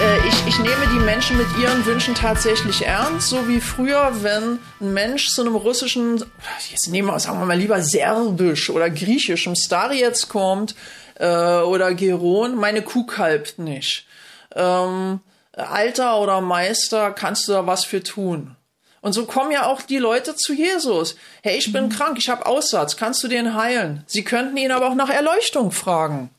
äh, ich, ich nehme die Menschen mit ihren Wünschen tatsächlich ernst, so wie früher, wenn ein Mensch zu einem russischen, jetzt nehmen wir, sagen wir mal lieber serbisch oder griechischem Star jetzt kommt äh, oder Geron, meine Kuh kalbt nicht. Ähm, Alter oder Meister, kannst du da was für tun? Und so kommen ja auch die Leute zu Jesus. Hey, ich bin mhm. krank, ich habe Aussatz, kannst du den heilen? Sie könnten ihn aber auch nach Erleuchtung fragen.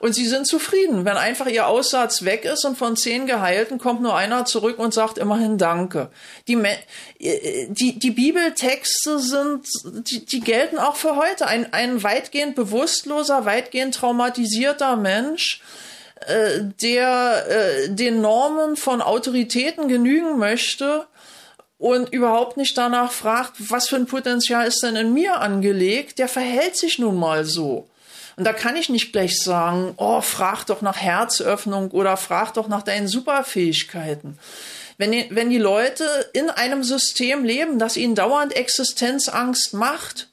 Und sie sind zufrieden, wenn einfach ihr Aussatz weg ist und von zehn Geheilten kommt nur einer zurück und sagt immerhin Danke. Die, äh, die, die Bibeltexte sind, die, die gelten auch für heute. Ein, ein weitgehend bewusstloser, weitgehend traumatisierter Mensch, äh, der äh, den Normen von Autoritäten genügen möchte, und überhaupt nicht danach fragt, was für ein Potenzial ist denn in mir angelegt, der verhält sich nun mal so. Und da kann ich nicht gleich sagen, oh, frag doch nach Herzöffnung oder frag doch nach deinen Superfähigkeiten. Wenn die, wenn die Leute in einem System leben, das ihnen dauernd Existenzangst macht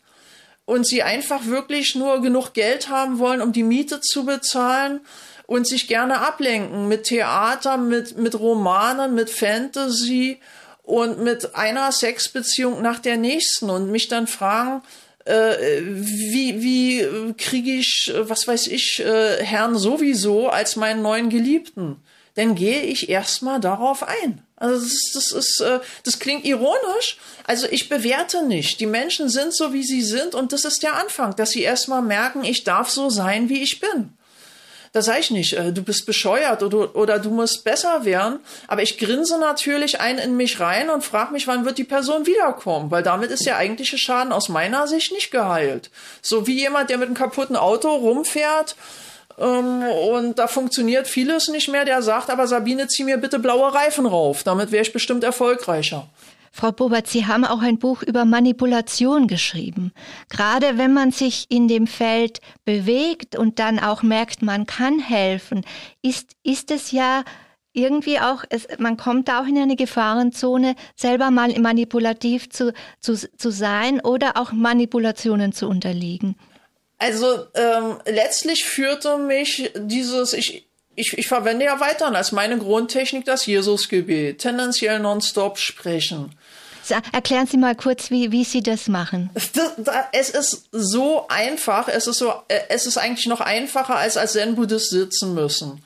und sie einfach wirklich nur genug Geld haben wollen, um die Miete zu bezahlen und sich gerne ablenken mit Theater, mit, mit Romanen, mit Fantasy und mit einer Sexbeziehung nach der nächsten und mich dann fragen, äh, wie, wie kriege ich, was weiß ich, äh, Herrn sowieso als meinen neuen Geliebten? Dann gehe ich erstmal darauf ein. Also das, ist, das ist, äh, das klingt ironisch. Also ich bewerte nicht. Die Menschen sind so, wie sie sind, und das ist der Anfang, dass sie erstmal merken, ich darf so sein, wie ich bin. Da sage ich nicht, äh, du bist bescheuert oder, oder du musst besser werden. Aber ich grinse natürlich ein in mich rein und frage mich, wann wird die Person wiederkommen? Weil damit ist der eigentliche Schaden aus meiner Sicht nicht geheilt. So wie jemand, der mit einem kaputten Auto rumfährt ähm, und da funktioniert vieles nicht mehr, der sagt, aber Sabine, zieh mir bitte blaue Reifen rauf. Damit wäre ich bestimmt erfolgreicher. Frau Bobert, Sie haben auch ein Buch über Manipulation geschrieben. Gerade wenn man sich in dem Feld bewegt und dann auch merkt, man kann helfen, ist, ist es ja irgendwie auch, es, man kommt auch in eine Gefahrenzone, selber mal manipulativ zu, zu, zu sein oder auch Manipulationen zu unterliegen. Also ähm, letztlich führte mich dieses, ich, ich, ich verwende ja weiterhin als meine Grundtechnik das Jesusgebet, tendenziell nonstop sprechen. Erklären Sie mal kurz, wie, wie Sie das machen. Es ist so einfach, es ist so, äh, es ist eigentlich noch einfacher als als Zen-Buddhist sitzen müssen.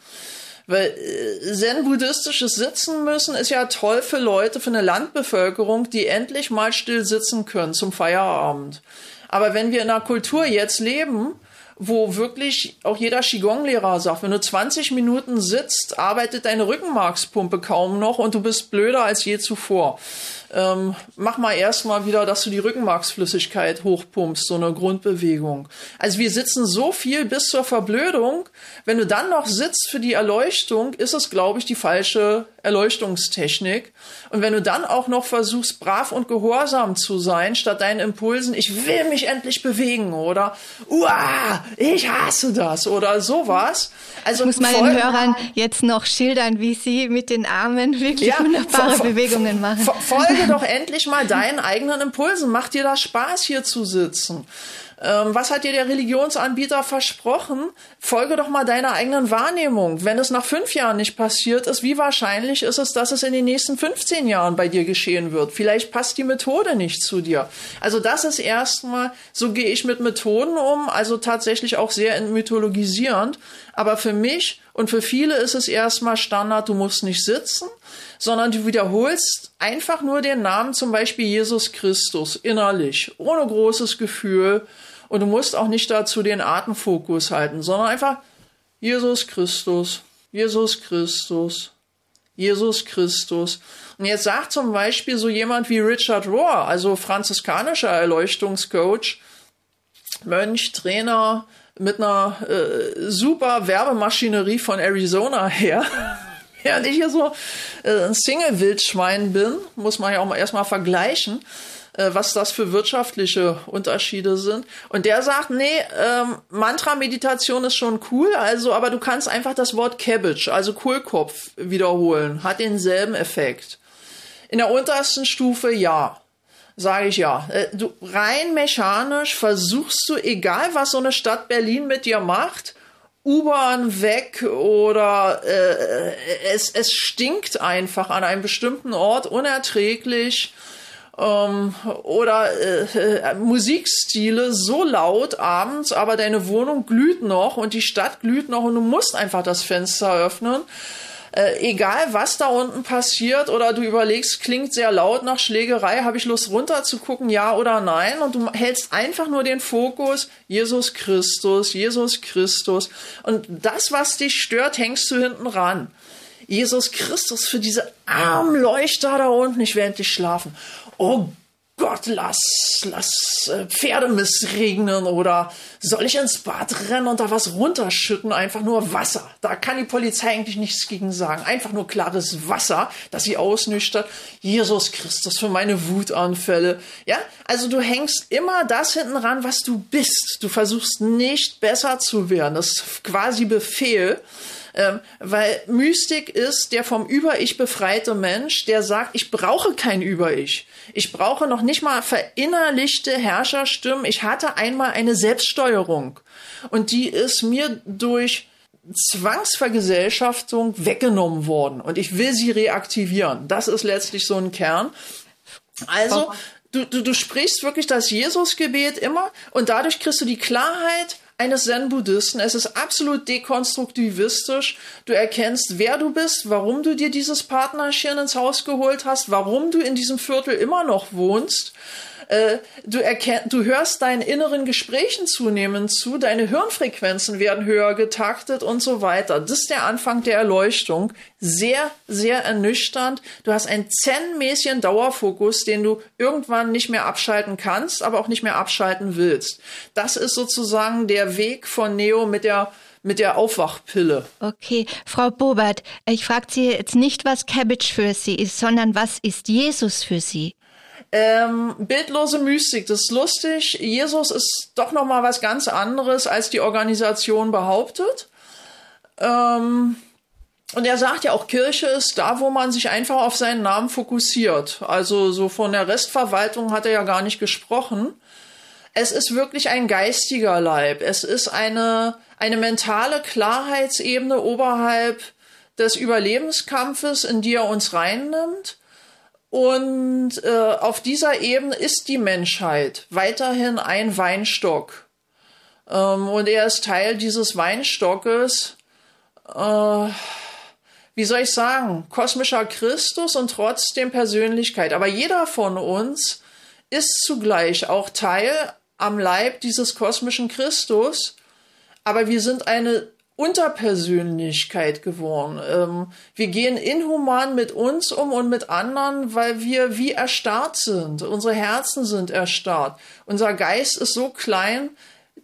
Weil äh, Zen-Buddhistisches Sitzen müssen ist ja toll für Leute, für eine Landbevölkerung, die endlich mal still sitzen können zum Feierabend. Aber wenn wir in einer Kultur jetzt leben, wo wirklich auch jeder Qigong-Lehrer sagt, wenn du 20 Minuten sitzt, arbeitet deine Rückenmarkspumpe kaum noch und du bist blöder als je zuvor ähm, mach mal erstmal wieder, dass du die Rückenmarksflüssigkeit hochpumpst, so eine Grundbewegung. Also wir sitzen so viel bis zur Verblödung. Wenn du dann noch sitzt für die Erleuchtung, ist es, glaube ich, die falsche Erleuchtungstechnik. Und wenn du dann auch noch versuchst, brav und gehorsam zu sein, statt deinen Impulsen, ich will mich endlich bewegen oder Uah, ich hasse das oder sowas. Also ich muss meinen Hörern jetzt noch schildern, wie sie mit den Armen wirklich ja, wunderbare Bewegungen machen. Folge doch endlich mal deinen eigenen Impulsen. Macht dir das Spaß, hier zu sitzen? Ähm, was hat dir der Religionsanbieter versprochen? Folge doch mal deiner eigenen Wahrnehmung. Wenn es nach fünf Jahren nicht passiert ist, wie wahrscheinlich ist es, dass es in den nächsten 15 Jahren bei dir geschehen wird? Vielleicht passt die Methode nicht zu dir. Also das ist erstmal, so gehe ich mit Methoden um, also tatsächlich auch sehr mythologisierend. Aber für mich und für viele ist es erstmal Standard, du musst nicht sitzen, sondern du wiederholst einfach nur den Namen zum Beispiel Jesus Christus innerlich, ohne großes Gefühl. Und du musst auch nicht dazu den Atemfokus halten, sondern einfach Jesus Christus, Jesus Christus, Jesus Christus. Und jetzt sagt zum Beispiel so jemand wie Richard Rohr, also franziskanischer Erleuchtungscoach, Mönch, Trainer, mit einer äh, super Werbemaschinerie von Arizona her. Während ich hier so äh, ein Single-Wildschwein bin, muss man ja auch mal erstmal vergleichen, äh, was das für wirtschaftliche Unterschiede sind. Und der sagt, nee, ähm, Mantra-Meditation ist schon cool, also, aber du kannst einfach das Wort Cabbage, also Kohlkopf, wiederholen. Hat denselben Effekt. In der untersten Stufe ja sage ich ja. Äh, du rein mechanisch versuchst du, egal was so eine Stadt Berlin mit dir macht, U-Bahn weg oder äh, es, es stinkt einfach an einem bestimmten Ort unerträglich ähm, oder äh, äh, Musikstile so laut abends, aber deine Wohnung glüht noch und die Stadt glüht noch und du musst einfach das Fenster öffnen äh, egal was da unten passiert oder du überlegst, klingt sehr laut nach Schlägerei, habe ich Lust runter zu gucken, ja oder nein? Und du hältst einfach nur den Fokus, Jesus Christus, Jesus Christus. Und das, was dich stört, hängst du hinten ran. Jesus Christus für diese armen Leuchter da unten, ich werde endlich schlafen. Oh Gott, lass, lass äh, Pferdemist regnen oder soll ich ins Bad rennen und da was runterschütten? Einfach nur Wasser. Da kann die Polizei eigentlich nichts gegen sagen. Einfach nur klares Wasser, das sie ausnüchtert. Jesus Christus für meine Wutanfälle. Ja, also du hängst immer das hinten ran, was du bist. Du versuchst nicht besser zu werden. Das ist quasi Befehl. Ähm, weil Mystik ist der vom Über-Ich befreite Mensch, der sagt, ich brauche kein Über-Ich. Ich brauche noch nicht mal verinnerlichte Herrscherstimmen. Ich hatte einmal eine Selbststeuerung und die ist mir durch Zwangsvergesellschaftung weggenommen worden und ich will sie reaktivieren. Das ist letztlich so ein Kern. Also, du, du, du sprichst wirklich das Jesusgebet immer und dadurch kriegst du die Klarheit, eines Zen-Buddhisten. Es ist absolut dekonstruktivistisch. Du erkennst, wer du bist, warum du dir dieses Partnerchen ins Haus geholt hast, warum du in diesem Viertel immer noch wohnst äh, du, du hörst deinen inneren Gesprächen zunehmend zu, deine Hirnfrequenzen werden höher getaktet und so weiter. Das ist der Anfang der Erleuchtung. Sehr, sehr ernüchternd. Du hast einen zen-mäßigen Dauerfokus, den du irgendwann nicht mehr abschalten kannst, aber auch nicht mehr abschalten willst. Das ist sozusagen der Weg von Neo mit der mit der Aufwachpille. Okay, Frau Bobert, ich frage Sie jetzt nicht, was Cabbage für Sie ist, sondern was ist Jesus für Sie? Ähm, bildlose Mystik, das ist lustig. Jesus ist doch noch mal was ganz anderes, als die Organisation behauptet. Ähm, und er sagt ja auch, Kirche ist da, wo man sich einfach auf seinen Namen fokussiert. Also so von der Restverwaltung hat er ja gar nicht gesprochen. Es ist wirklich ein geistiger Leib. Es ist eine, eine mentale Klarheitsebene oberhalb des Überlebenskampfes, in die er uns reinnimmt. Und äh, auf dieser Ebene ist die Menschheit weiterhin ein Weinstock. Ähm, und er ist Teil dieses Weinstockes, äh, wie soll ich sagen, kosmischer Christus und trotzdem Persönlichkeit. Aber jeder von uns ist zugleich auch Teil am Leib dieses kosmischen Christus, aber wir sind eine Unterpersönlichkeit geworden. Ähm, wir gehen inhuman mit uns um und mit anderen, weil wir wie erstarrt sind. Unsere Herzen sind erstarrt. Unser Geist ist so klein,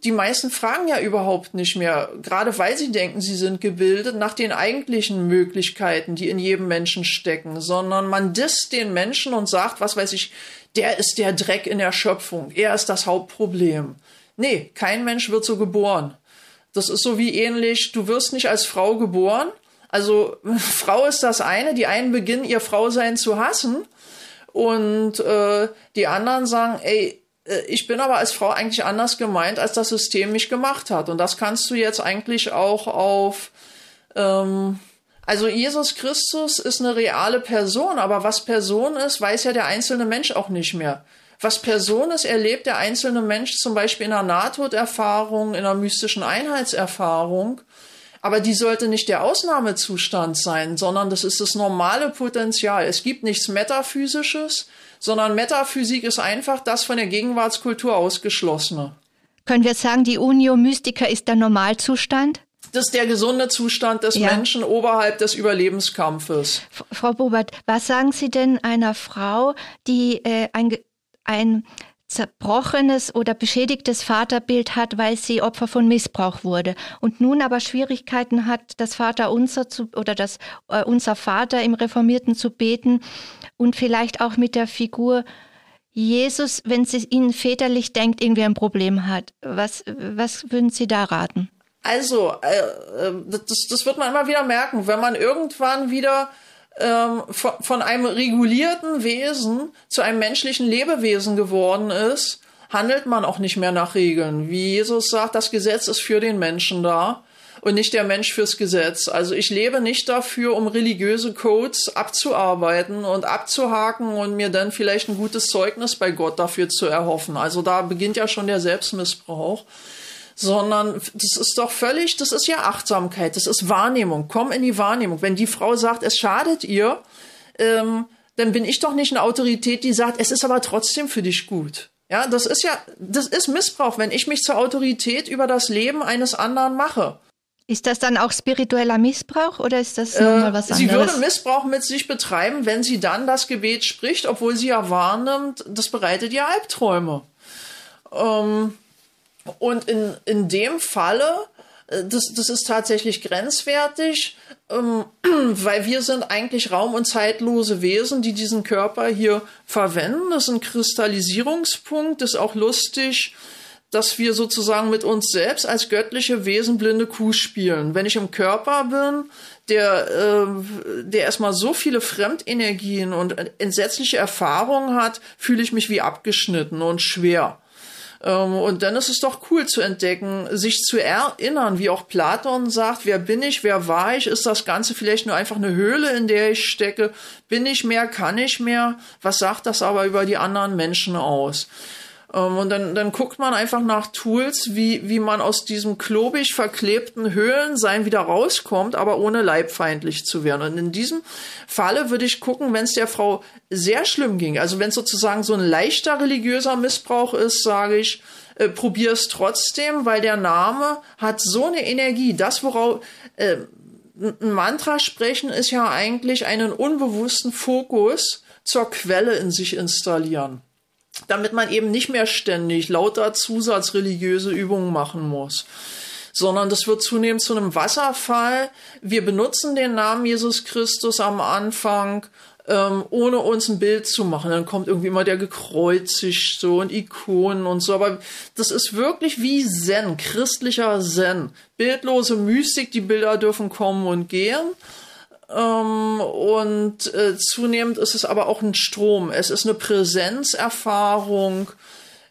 die meisten fragen ja überhaupt nicht mehr, gerade weil sie denken, sie sind gebildet, nach den eigentlichen Möglichkeiten, die in jedem Menschen stecken, sondern man disst den Menschen und sagt, was weiß ich, der ist der Dreck in der Schöpfung, er ist das Hauptproblem. Nee, kein Mensch wird so geboren. Das ist so wie ähnlich, du wirst nicht als Frau geboren. Also Frau ist das eine, die einen beginnen ihr Frausein zu hassen und äh, die anderen sagen, ey, äh, ich bin aber als Frau eigentlich anders gemeint, als das System mich gemacht hat. Und das kannst du jetzt eigentlich auch auf, ähm, also Jesus Christus ist eine reale Person, aber was Person ist, weiß ja der einzelne Mensch auch nicht mehr. Was Person ist, erlebt der einzelne Mensch zum Beispiel in einer Nahtoderfahrung, in einer mystischen Einheitserfahrung. Aber die sollte nicht der Ausnahmezustand sein, sondern das ist das normale Potenzial. Es gibt nichts Metaphysisches, sondern Metaphysik ist einfach das von der Gegenwartskultur ausgeschlossene. Können wir sagen, die Unio Mystica ist der Normalzustand? Das ist der gesunde Zustand des ja. Menschen oberhalb des Überlebenskampfes. Frau Bobert, was sagen Sie denn einer Frau, die äh, ein, ein zerbrochenes oder beschädigtes Vaterbild hat, weil sie Opfer von Missbrauch wurde und nun aber Schwierigkeiten hat, das Vaterunser zu oder das äh, unser Vater im Reformierten zu beten und vielleicht auch mit der Figur Jesus, wenn sie ihn väterlich denkt, irgendwie ein Problem hat. Was, was würden Sie da raten? Also, äh, äh das, das wird man immer wieder merken, wenn man irgendwann wieder ähm, von, von einem regulierten Wesen zu einem menschlichen Lebewesen geworden ist, handelt man auch nicht mehr nach Regeln. Wie Jesus sagt, das Gesetz ist für den Menschen da und nicht der Mensch fürs Gesetz. Also ich lebe nicht dafür, um religiöse Codes abzuarbeiten und abzuhaken und mir dann vielleicht ein gutes Zeugnis bei Gott dafür zu erhoffen. Also da beginnt ja schon der Selbstmissbrauch sondern das ist doch völlig, das ist ja Achtsamkeit, das ist Wahrnehmung. Komm in die Wahrnehmung. Wenn die Frau sagt, es schadet ihr, ähm, dann bin ich doch nicht eine Autorität, die sagt, es ist aber trotzdem für dich gut. Ja, das ist ja, das ist Missbrauch, wenn ich mich zur Autorität über das Leben eines anderen mache. Ist das dann auch spiritueller Missbrauch oder ist das äh, nochmal was anderes? Sie würde Missbrauch mit sich betreiben, wenn sie dann das Gebet spricht, obwohl sie ja wahrnimmt, das bereitet ihr Albträume. Ähm, und in, in dem Falle, äh, das, das ist tatsächlich grenzwertig, ähm, weil wir sind eigentlich raum- und zeitlose Wesen, die diesen Körper hier verwenden. Das ist ein Kristallisierungspunkt, das ist auch lustig, dass wir sozusagen mit uns selbst als göttliche Wesen blinde Kuh spielen. Wenn ich im Körper bin, der, äh, der erstmal so viele Fremdenergien und entsetzliche Erfahrungen hat, fühle ich mich wie abgeschnitten und schwer. Ähm, und dann ist es doch cool zu entdecken, sich zu erinnern, wie auch Platon sagt, wer bin ich, wer war ich, ist das Ganze vielleicht nur einfach eine Höhle, in der ich stecke, bin ich mehr, kann ich mehr, was sagt das aber über die anderen Menschen aus? Ähm, und dann, dann guckt man einfach nach Tools, wie, wie man aus diesem klobig verklebten Höhlensein wieder rauskommt, aber ohne leibfeindlich zu werden. Und in diesem Falle würde ich gucken, wenn es der Frau sehr schlimm ging, also wenn es sozusagen so ein leichter religiöser Missbrauch ist, sage ich, äh, probier es trotzdem, weil der Name hat so eine Energie. Das, worauf äh, ein Mantra sprechen, ist ja eigentlich einen unbewussten Fokus zur Quelle in sich installieren damit man eben nicht mehr ständig lauter zusatzreligiöse Übungen machen muss sondern das wird zunehmend zu einem Wasserfall. Wir benutzen den Namen Jesus Christus am Anfang, ähm, ohne uns ein Bild zu machen. Dann kommt irgendwie immer der gekreuzigt so und Ikonen und so. Aber das ist wirklich wie Zen, christlicher Zen. Bildlose Mystik, die Bilder dürfen kommen und gehen. Ähm, und äh, zunehmend ist es aber auch ein Strom. Es ist eine Präsenzerfahrung,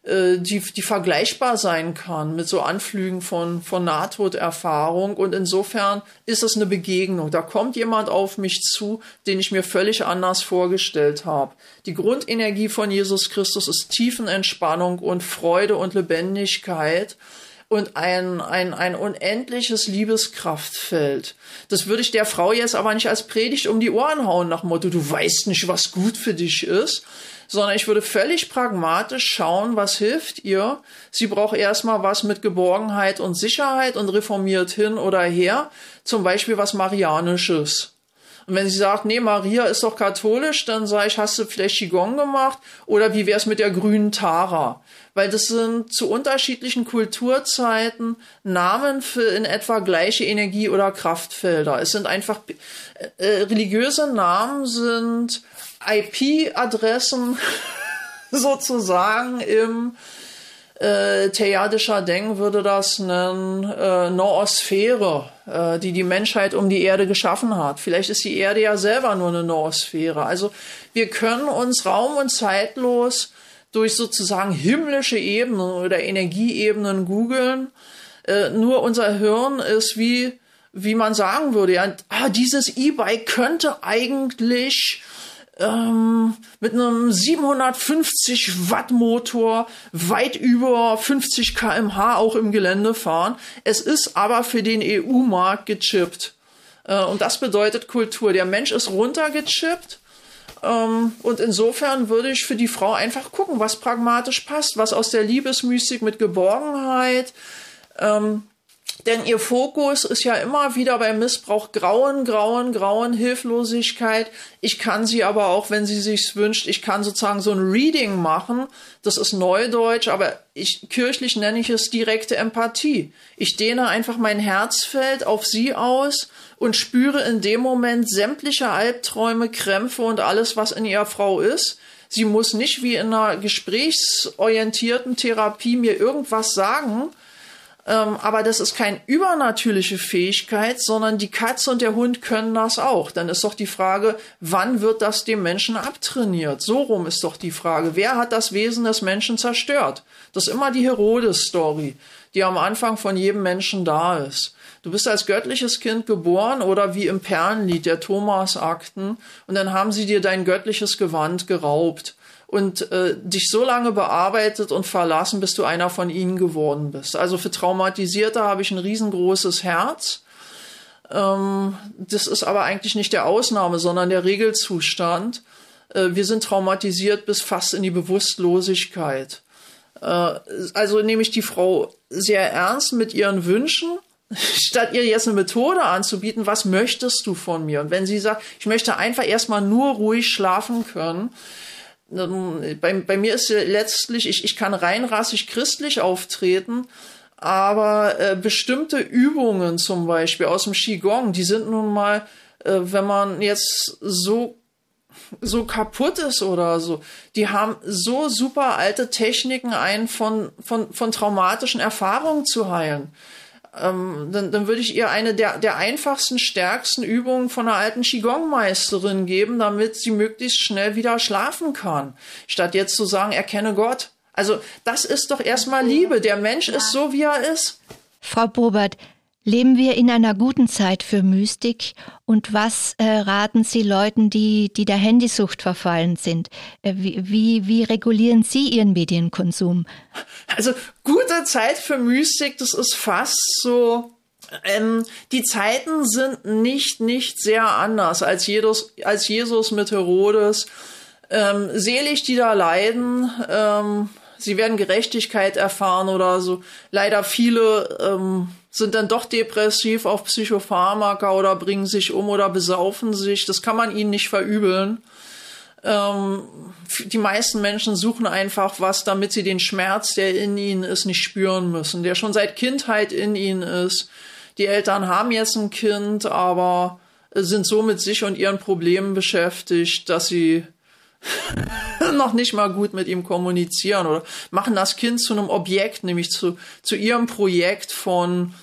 äh, die, die vergleichbar sein kann mit so Anflügen von, von Nahtoderfahrung. Und insofern ist es eine Begegnung. Da kommt jemand auf mich zu, den ich mir völlig anders vorgestellt habe. Die Grundenergie von Jesus Christus ist Tiefenentspannung und Freude und Lebendigkeit. Und ein, ein, ein unendliches Liebeskraftfeld. Das würde ich der Frau jetzt aber nicht als Predigt um die Ohren hauen nach Motto, du weißt nicht, was gut für dich ist, sondern ich würde völlig pragmatisch schauen, was hilft ihr. Sie braucht erstmal was mit Geborgenheit und Sicherheit und reformiert hin oder her, zum Beispiel was Marianisches. Wenn sie sagt, nee, Maria ist doch katholisch, dann sage ich, hast du vielleicht Qigong gemacht? Oder wie wär's mit der grünen Tara? Weil das sind zu unterschiedlichen Kulturzeiten Namen für in etwa gleiche Energie- oder Kraftfelder. Es sind einfach, äh, äh religiöse Namen sind IP-Adressen sozusagen im äh, Theadischer Denk würde das nennen äh, Noosphäre, äh, die die Menschheit um die Erde geschaffen hat. Vielleicht ist die Erde ja selber nur eine Noosphäre. Also wir können uns raum- und zeitlos durch sozusagen himmlische Ebenen oder Energieebenen googeln. Äh, nur unser Hirn ist wie, wie man sagen würde, ja, ah, dieses E-Bike könnte eigentlich ähm, mit einem 750 Watt Motor weit über 50 kmh auch im Gelände fahren. Es ist aber für den EU-Markt gechippt. Äh, und das bedeutet Kultur. Der Mensch ist runtergechippt. Ähm, und insofern würde ich für die Frau einfach gucken, was pragmatisch passt, was aus der Liebesmystik mit Geborgenheit, ähm, denn ihr Fokus ist ja immer wieder beim Missbrauch Grauen, Grauen, Grauen, Hilflosigkeit. Ich kann sie aber auch, wenn sie sich's wünscht, ich kann sozusagen so ein Reading machen. Das ist Neudeutsch, aber ich, kirchlich nenne ich es direkte Empathie. Ich dehne einfach mein Herzfeld auf sie aus und spüre in dem Moment sämtliche Albträume, Krämpfe und alles, was in ihrer Frau ist. Sie muss nicht wie in einer gesprächsorientierten Therapie mir irgendwas sagen, ähm, aber das ist keine übernatürliche Fähigkeit, sondern die Katze und der Hund können das auch. Dann ist doch die Frage, wann wird das dem Menschen abtrainiert? So rum ist doch die Frage. Wer hat das Wesen des Menschen zerstört? Das ist immer die Herodes-Story, die am Anfang von jedem Menschen da ist. Du bist als göttliches Kind geboren oder wie im Perlenlied der Thomas-Akten und dann haben sie dir dein göttliches Gewand geraubt und äh, dich so lange bearbeitet und verlassen, bis du einer von ihnen geworden bist. Also für Traumatisierte habe ich ein riesengroßes Herz. Ähm, das ist aber eigentlich nicht der Ausnahme, sondern der Regelzustand. Äh, wir sind traumatisiert bis fast in die Bewusstlosigkeit. Äh, also nehme ich die Frau sehr ernst mit ihren Wünschen statt ihr jetzt eine Methode anzubieten, was möchtest du von mir? Und wenn sie sagt, ich möchte einfach erstmal nur ruhig schlafen können, bei, bei mir ist letztlich, ich, ich kann rein rassig christlich auftreten, aber äh, bestimmte Übungen zum Beispiel aus dem Qigong, die sind nun mal, äh, wenn man jetzt so so kaputt ist oder so. Die haben so super alte Techniken ein, von, von, von traumatischen Erfahrungen zu heilen ähm, dann, dann würde ich ihr eine der, der einfachsten, stärksten Übungen von einer alten Qigong-Meisterin geben, damit sie möglichst schnell wieder schlafen kann. Statt jetzt zu sagen, erkenne Gott. Also das ist doch erstmal Liebe. Der Mensch ist so, wie er ist. Frau Bobert, Leben wir in einer guten Zeit für Mystik und was äh, raten Sie Leuten, die, die der Handysucht verfallen sind? Äh, wie, wie, wie regulieren Sie Ihren Medienkonsum? Also gute Zeit für Mystik, das ist fast so. Ähm, die Zeiten sind nicht, nicht sehr anders als Jesus, als Jesus mit Herodes. Ähm, selig, die da leiden, ähm, sie werden Gerechtigkeit erfahren oder so. Leider viele ähm, sind dann doch depressiv auf Psychopharmaka oder bringen sich um oder besaufen sich. Das kann man ihnen nicht verübeln. Ähm, die meisten Menschen suchen einfach was, damit sie den Schmerz, der in ihnen ist, nicht spüren müssen, der schon seit Kindheit in ihnen ist. Die Eltern haben jetzt ein Kind, aber sind so mit sich und ihren Problemen beschäftigt, dass sie noch nicht mal gut mit ihm kommunizieren oder machen das Kind zu einem Objekt, nämlich zu, zu ihrem Projekt von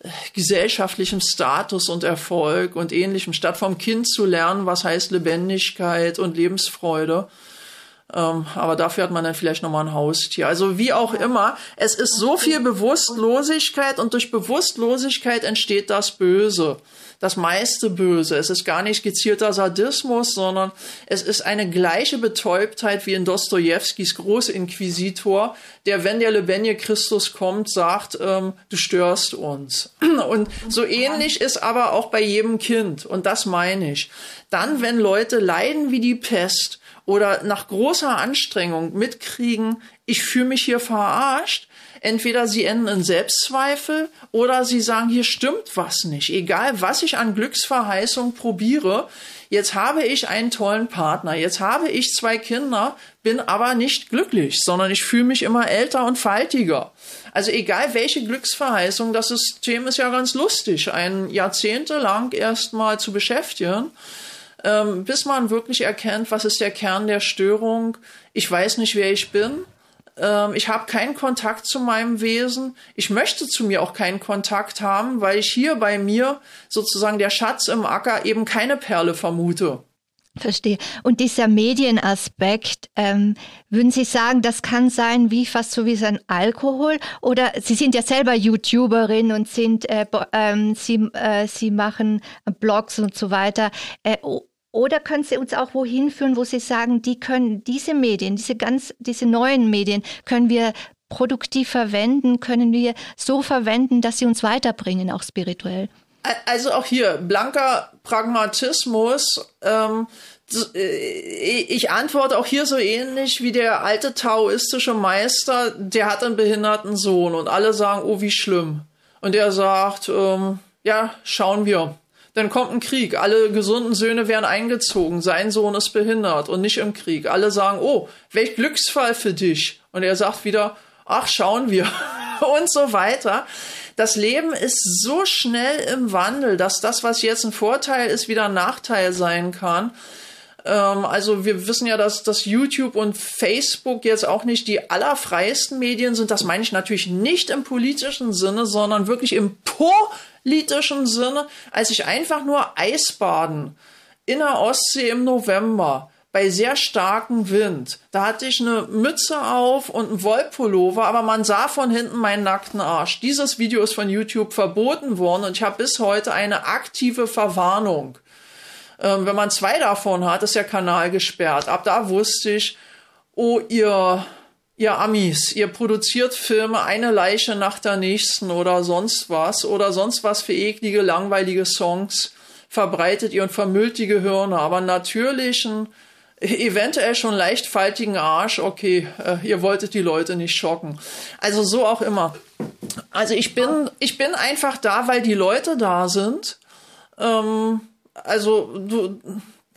äh, gesellschaftlichem Status und Erfolg und ähnlichem, statt vom Kind zu lernen, was heißt Lebendigkeit und Lebensfreude. Ähm, aber dafür hat man dann vielleicht nochmal ein Haustier. Also wie auch immer, es ist so viel Bewusstlosigkeit und durch Bewusstlosigkeit entsteht das Böse. Das meiste Böse. Es ist gar nicht gezielter Sadismus, sondern es ist eine gleiche Betäubtheit wie in Dostojewskis Großinquisitor, der, wenn der lebendige Christus kommt, sagt, ähm, du störst uns. Und so ähnlich ist aber auch bei jedem Kind. Und das meine ich. Dann, wenn Leute leiden wie die Pest, oder nach großer Anstrengung mitkriegen, ich fühle mich hier verarscht, entweder sie enden in Selbstzweifel oder sie sagen, hier stimmt was nicht. Egal, was ich an Glücksverheißung probiere, jetzt habe ich einen tollen Partner, jetzt habe ich zwei Kinder, bin aber nicht glücklich, sondern ich fühle mich immer älter und faltiger. Also egal welche Glücksverheißung, das System ist ja ganz lustig, ein jahrzehntelang erstmal zu beschäftigen ähm, bis man wirklich erkennt, was ist der Kern der Störung. Ich weiß nicht, wer ich bin. Ähm, ich habe keinen Kontakt zu meinem Wesen. Ich möchte zu mir auch keinen Kontakt haben, weil ich hier bei mir sozusagen der Schatz im Acker eben keine Perle vermute. Verstehe. Und dieser Medienaspekt, ähm, würden Sie sagen, das kann sein wie fast so wie sein Alkohol? Oder Sie sind ja selber YouTuberin und sind, äh, ähm, Sie, äh, Sie machen Blogs und so weiter. Äh, oder können Sie uns auch wohin führen, wo Sie sagen, die können diese Medien, diese ganz, diese neuen Medien können wir produktiv verwenden, können wir so verwenden, dass sie uns weiterbringen, auch spirituell? Also auch hier blanker Pragmatismus. Ähm, äh, ich antworte auch hier so ähnlich wie der alte taoistische Meister, der hat einen behinderten Sohn und alle sagen, oh wie schlimm. Und er sagt, ähm, ja, schauen wir. Dann kommt ein Krieg. Alle gesunden Söhne werden eingezogen. Sein Sohn ist behindert und nicht im Krieg. Alle sagen, oh, welch Glücksfall für dich. Und er sagt wieder, ach, schauen wir. und so weiter. Das Leben ist so schnell im Wandel, dass das, was jetzt ein Vorteil ist, wieder ein Nachteil sein kann. Ähm, also wir wissen ja, dass, dass YouTube und Facebook jetzt auch nicht die allerfreiesten Medien sind. Das meine ich natürlich nicht im politischen Sinne, sondern wirklich im Po litischen Sinne, als ich einfach nur Eisbaden in der Ostsee im November bei sehr starkem Wind. Da hatte ich eine Mütze auf und ein Wollpullover, aber man sah von hinten meinen nackten Arsch. Dieses Video ist von YouTube verboten worden und ich habe bis heute eine aktive Verwarnung. Ähm, wenn man zwei davon hat, ist der Kanal gesperrt. Ab da wusste ich, oh, ihr ihr Amis, ihr produziert Filme eine Leiche nach der nächsten oder sonst was oder sonst was für eklige, langweilige Songs verbreitet ihr und vermüllt die Gehirne, aber natürlichen, eventuell schon leicht faltigen Arsch, okay, äh, ihr wolltet die Leute nicht schocken. Also so auch immer. Also ich bin, ich bin einfach da, weil die Leute da sind. Ähm, also du,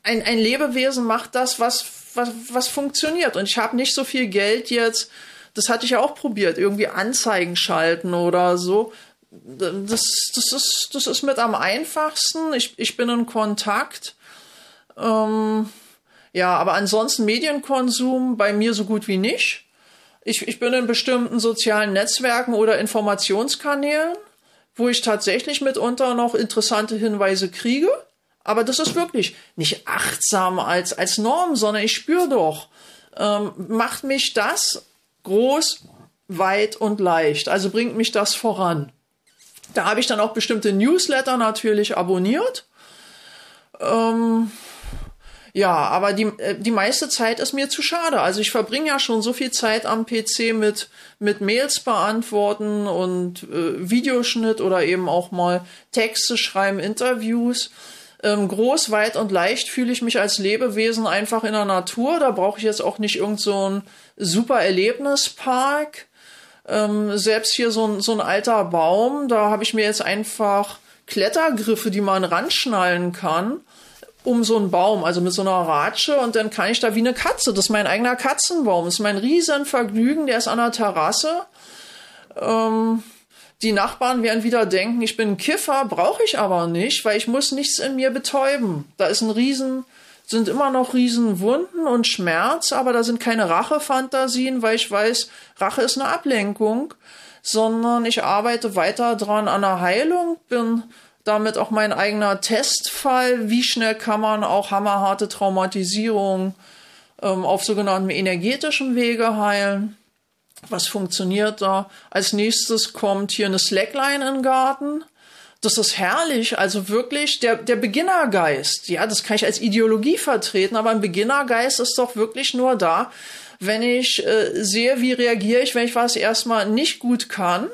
ein, ein Lebewesen macht das, was was, was funktioniert. Und ich habe nicht so viel Geld jetzt, das hatte ich ja auch probiert, irgendwie Anzeigen schalten oder so. Das, das, ist, das ist mit am einfachsten. Ich, ich bin in Kontakt. Ähm, ja, aber ansonsten Medienkonsum bei mir so gut wie nicht. Ich, ich bin in bestimmten sozialen Netzwerken oder Informationskanälen, wo ich tatsächlich mitunter noch interessante Hinweise kriege. Aber das ist wirklich nicht achtsam als, als Norm, sondern ich spüre doch, ähm, macht mich das groß, weit und leicht. Also bringt mich das voran. Da habe ich dann auch bestimmte Newsletter natürlich abonniert. Ähm, ja, aber die, äh, die meiste Zeit ist mir zu schade. Also ich verbringe ja schon so viel Zeit am PC mit, mit Mails beantworten und äh, Videoschnitt oder eben auch mal Texte schreiben, Interviews. Ähm, groß, weit und leicht fühle ich mich als Lebewesen einfach in der Natur. Da brauche ich jetzt auch nicht irgend so ein super Erlebnispark. Ähm, selbst hier so ein, so ein alter Baum, da habe ich mir jetzt einfach Klettergriffe, die man ranschnallen kann, um so einen Baum, also mit so einer Ratsche und dann kann ich da wie eine Katze. Das ist mein eigener Katzenbaum. Das ist mein Riesenvergnügen, der ist an der Terrasse. Ähm, die Nachbarn werden wieder denken, ich bin ein Kiffer, brauche ich aber nicht, weil ich muss nichts in mir betäuben. Da ist ein Riesen, sind immer noch Riesenwunden und Schmerz, aber da sind keine Rachefantasien, weil ich weiß, Rache ist eine Ablenkung, sondern ich arbeite weiter dran an der Heilung, bin damit auch mein eigener Testfall, wie schnell kann man auch hammerharte Traumatisierung ähm, auf sogenanntem energetischen Wege heilen. Was funktioniert da? Als nächstes kommt hier eine Slackline in den Garten. Das ist herrlich, also wirklich der, der Beginnergeist. Ja, das kann ich als Ideologie vertreten, aber ein Beginnergeist ist doch wirklich nur da, wenn ich äh, sehe, wie reagiere ich, wenn ich was erstmal nicht gut kann.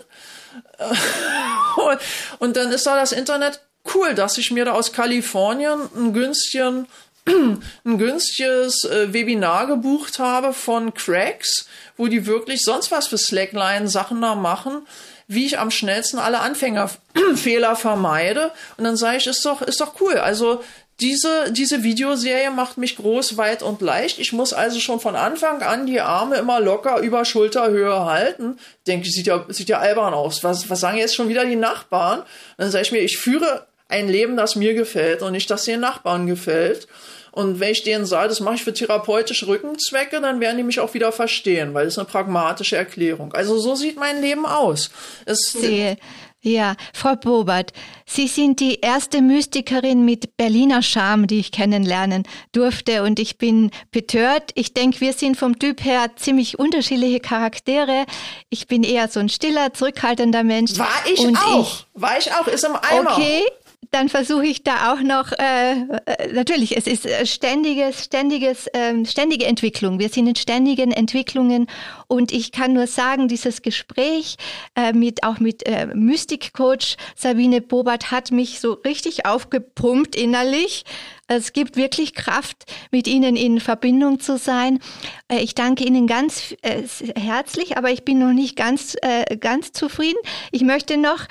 und dann ist da das Internet cool, dass ich mir da aus Kalifornien einen günstigen ein günstiges äh, Webinar gebucht habe von Cracks, wo die wirklich sonst was für Slackline Sachen da machen, wie ich am schnellsten alle Anfängerfehler vermeide. Und dann sage ich, ist doch, ist doch cool. Also diese, diese Videoserie macht mich groß, weit und leicht. Ich muss also schon von Anfang an die Arme immer locker über Schulterhöhe halten. Denke ich, sieht ja, sieht ja albern aus. Was, was sagen jetzt schon wieder die Nachbarn? Dann sage ich mir, ich führe ein Leben, das mir gefällt und nicht, das den Nachbarn gefällt. Und wenn ich denen sage, das mache ich für therapeutische Rückenzwecke, dann werden die mich auch wieder verstehen, weil das ist eine pragmatische Erklärung. Also so sieht mein Leben aus. Es, Sehe. Ja, Frau Bobert, Sie sind die erste Mystikerin mit Berliner Charme, die ich kennenlernen durfte und ich bin betört. Ich denke, wir sind vom Typ her ziemlich unterschiedliche Charaktere. Ich bin eher so ein stiller, zurückhaltender Mensch. War ich auch. Ich, War ich auch. Ist im Eimer. Okay, dann versuche ich da auch noch, äh, äh, natürlich, es ist äh, ständiges, ständiges, ähm, ständige Entwicklung. Wir sind in ständigen Entwicklungen und ich kann nur sagen, dieses Gespräch äh, mit auch mit äh, Mystik-Coach Sabine Bobert hat mich so richtig aufgepumpt innerlich. Es gibt wirklich Kraft, mit Ihnen in Verbindung zu sein. Äh, ich danke Ihnen ganz äh, herzlich, aber ich bin noch nicht ganz, äh, ganz zufrieden. Ich möchte noch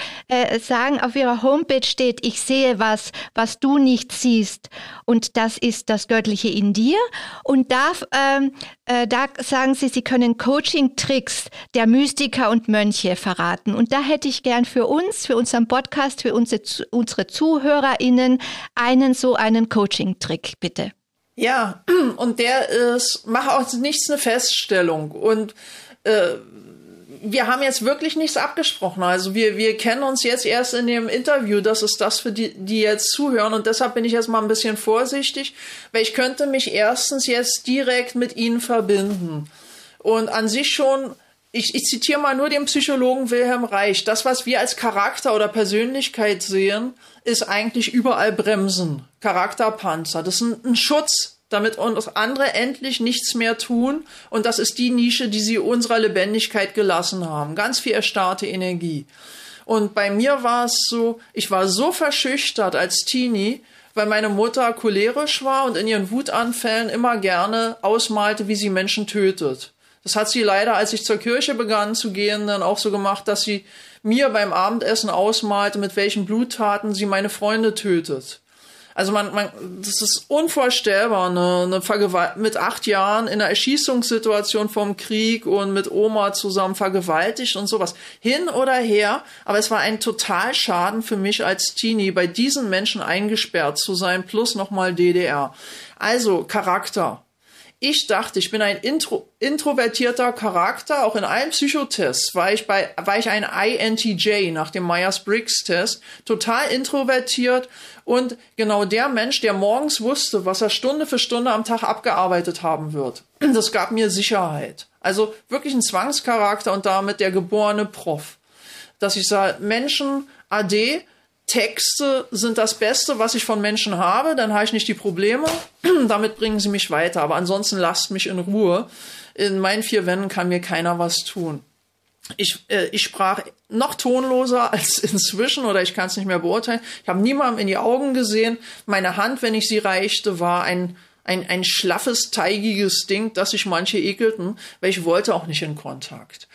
sagen, auf Ihrer Homepage steht, ich sehe was, was du nicht siehst. Und das ist das Göttliche in dir. Und da, ähm, da sagen Sie, Sie können Coaching-Tricks der Mystiker und Mönche verraten. Und da hätte ich gern für uns, für unseren Podcast, für unsere, unsere ZuhörerInnen einen so einen Coaching Coaching-Trick, bitte. Ja, und der ist, mach aus nichts eine Feststellung. Und äh, wir haben jetzt wirklich nichts abgesprochen. Also wir, wir kennen uns jetzt erst in dem Interview. Das ist das für die, die jetzt zuhören. Und deshalb bin ich jetzt mal ein bisschen vorsichtig, weil ich könnte mich erstens jetzt direkt mit Ihnen verbinden. Und an sich schon ich, ich zitiere mal nur den Psychologen Wilhelm Reich. Das, was wir als Charakter oder Persönlichkeit sehen, ist eigentlich überall Bremsen, Charakterpanzer. Das ist ein, ein Schutz, damit uns andere endlich nichts mehr tun. Und das ist die Nische, die sie unserer Lebendigkeit gelassen haben. Ganz viel erstarrte Energie. Und bei mir war es so, ich war so verschüchtert als Teenie, weil meine Mutter cholerisch war und in ihren Wutanfällen immer gerne ausmalte, wie sie Menschen tötet. Das hat sie leider, als ich zur Kirche begann zu gehen, dann auch so gemacht, dass sie mir beim Abendessen ausmalte, mit welchen Bluttaten sie meine Freunde tötet. Also man, man, das ist unvorstellbar, eine, eine Vergewalt mit acht Jahren in einer Erschießungssituation vom Krieg und mit Oma zusammen vergewaltigt und sowas. Hin oder her, aber es war ein total Schaden für mich als Teenie, bei diesen Menschen eingesperrt zu sein, plus nochmal DDR. Also Charakter, ich dachte, ich bin ein intro, introvertierter Charakter. Auch in allen Psychotests war ich bei, war ich ein INTJ nach dem Myers-Briggs-Test. Total introvertiert und genau der Mensch, der morgens wusste, was er Stunde für Stunde am Tag abgearbeitet haben wird. Das gab mir Sicherheit. Also wirklich ein Zwangscharakter und damit der geborene Prof. Dass ich sage, Menschen, AD, Texte sind das Beste, was ich von Menschen habe, dann habe ich nicht die Probleme. Damit bringen sie mich weiter. Aber ansonsten lasst mich in Ruhe. In meinen vier Wänden kann mir keiner was tun. Ich, äh, ich sprach noch tonloser als inzwischen oder ich kann es nicht mehr beurteilen. Ich habe niemandem in die Augen gesehen. Meine Hand, wenn ich sie reichte, war ein, ein, ein schlaffes, teigiges Ding, das sich manche ekelten, weil ich wollte auch nicht in Kontakt.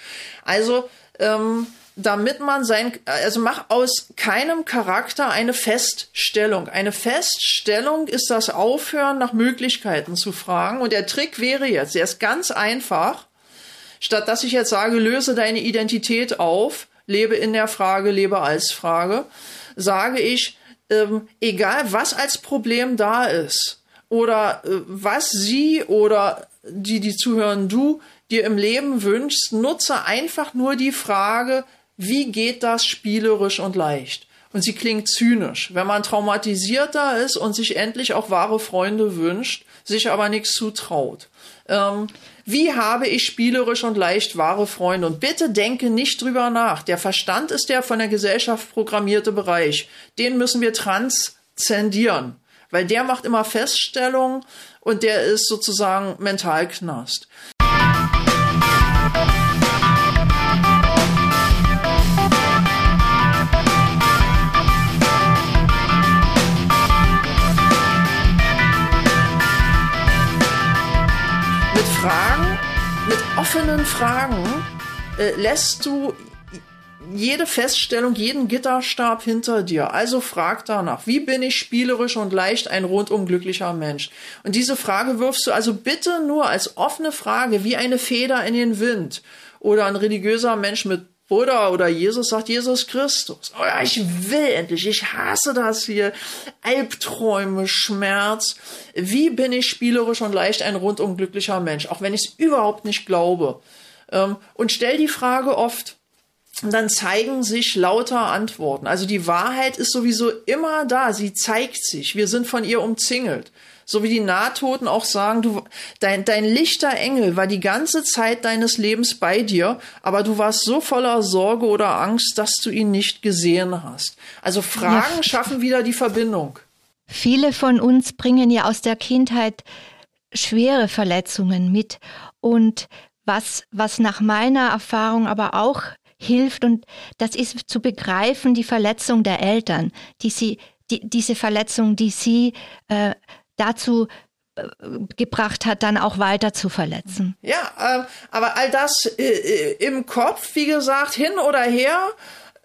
Also, ähm, damit man sein, also mach aus keinem Charakter eine Feststellung. Eine Feststellung ist das Aufhören, nach Möglichkeiten zu fragen. Und der Trick wäre jetzt, der ist ganz einfach. Statt dass ich jetzt sage, löse deine Identität auf, lebe in der Frage, lebe als Frage, sage ich, ähm, egal was als Problem da ist oder äh, was sie oder die, die zuhören, du dir im Leben wünschst, nutze einfach nur die Frage, wie geht das spielerisch und leicht? und sie klingt zynisch. Wenn man traumatisierter ist und sich endlich auch wahre Freunde wünscht, sich aber nichts zutraut. Ähm, wie habe ich spielerisch und leicht wahre Freunde? Und bitte denke nicht drüber nach. Der Verstand ist der von der Gesellschaft programmierte Bereich. Den müssen wir transzendieren, weil der macht immer Feststellungen und der ist sozusagen Mentalknast. Offenen Fragen äh, lässt du jede Feststellung, jeden Gitterstab hinter dir. Also frag danach, wie bin ich spielerisch und leicht ein rundum glücklicher Mensch? Und diese Frage wirfst du also bitte nur als offene Frage, wie eine Feder in den Wind. Oder ein religiöser Mensch mit Buddha oder Jesus sagt Jesus Christus. Oh ja, ich will endlich, ich hasse das hier. Albträume, Schmerz. Wie bin ich spielerisch und leicht ein rundum glücklicher Mensch, auch wenn ich es überhaupt nicht glaube. Ähm, und stell die Frage oft, dann zeigen sich lauter Antworten. Also die Wahrheit ist sowieso immer da, sie zeigt sich. Wir sind von ihr umzingelt. So wie die Nahtoten auch sagen, du, dein, dein lichter Engel war die ganze Zeit deines Lebens bei dir, aber du warst so voller Sorge oder Angst, dass du ihn nicht gesehen hast. Also Fragen ja. schaffen wieder die Verbindung. Viele von uns bringen ja aus der Kindheit schwere Verletzungen mit und was, was nach meiner Erfahrung aber auch hilft und das ist zu begreifen die Verletzung der Eltern, die sie, die, diese Verletzung, die sie äh, dazu äh, gebracht hat, dann auch weiter zu verletzen. Ja, äh, aber all das äh, äh, im Kopf, wie gesagt, hin oder her,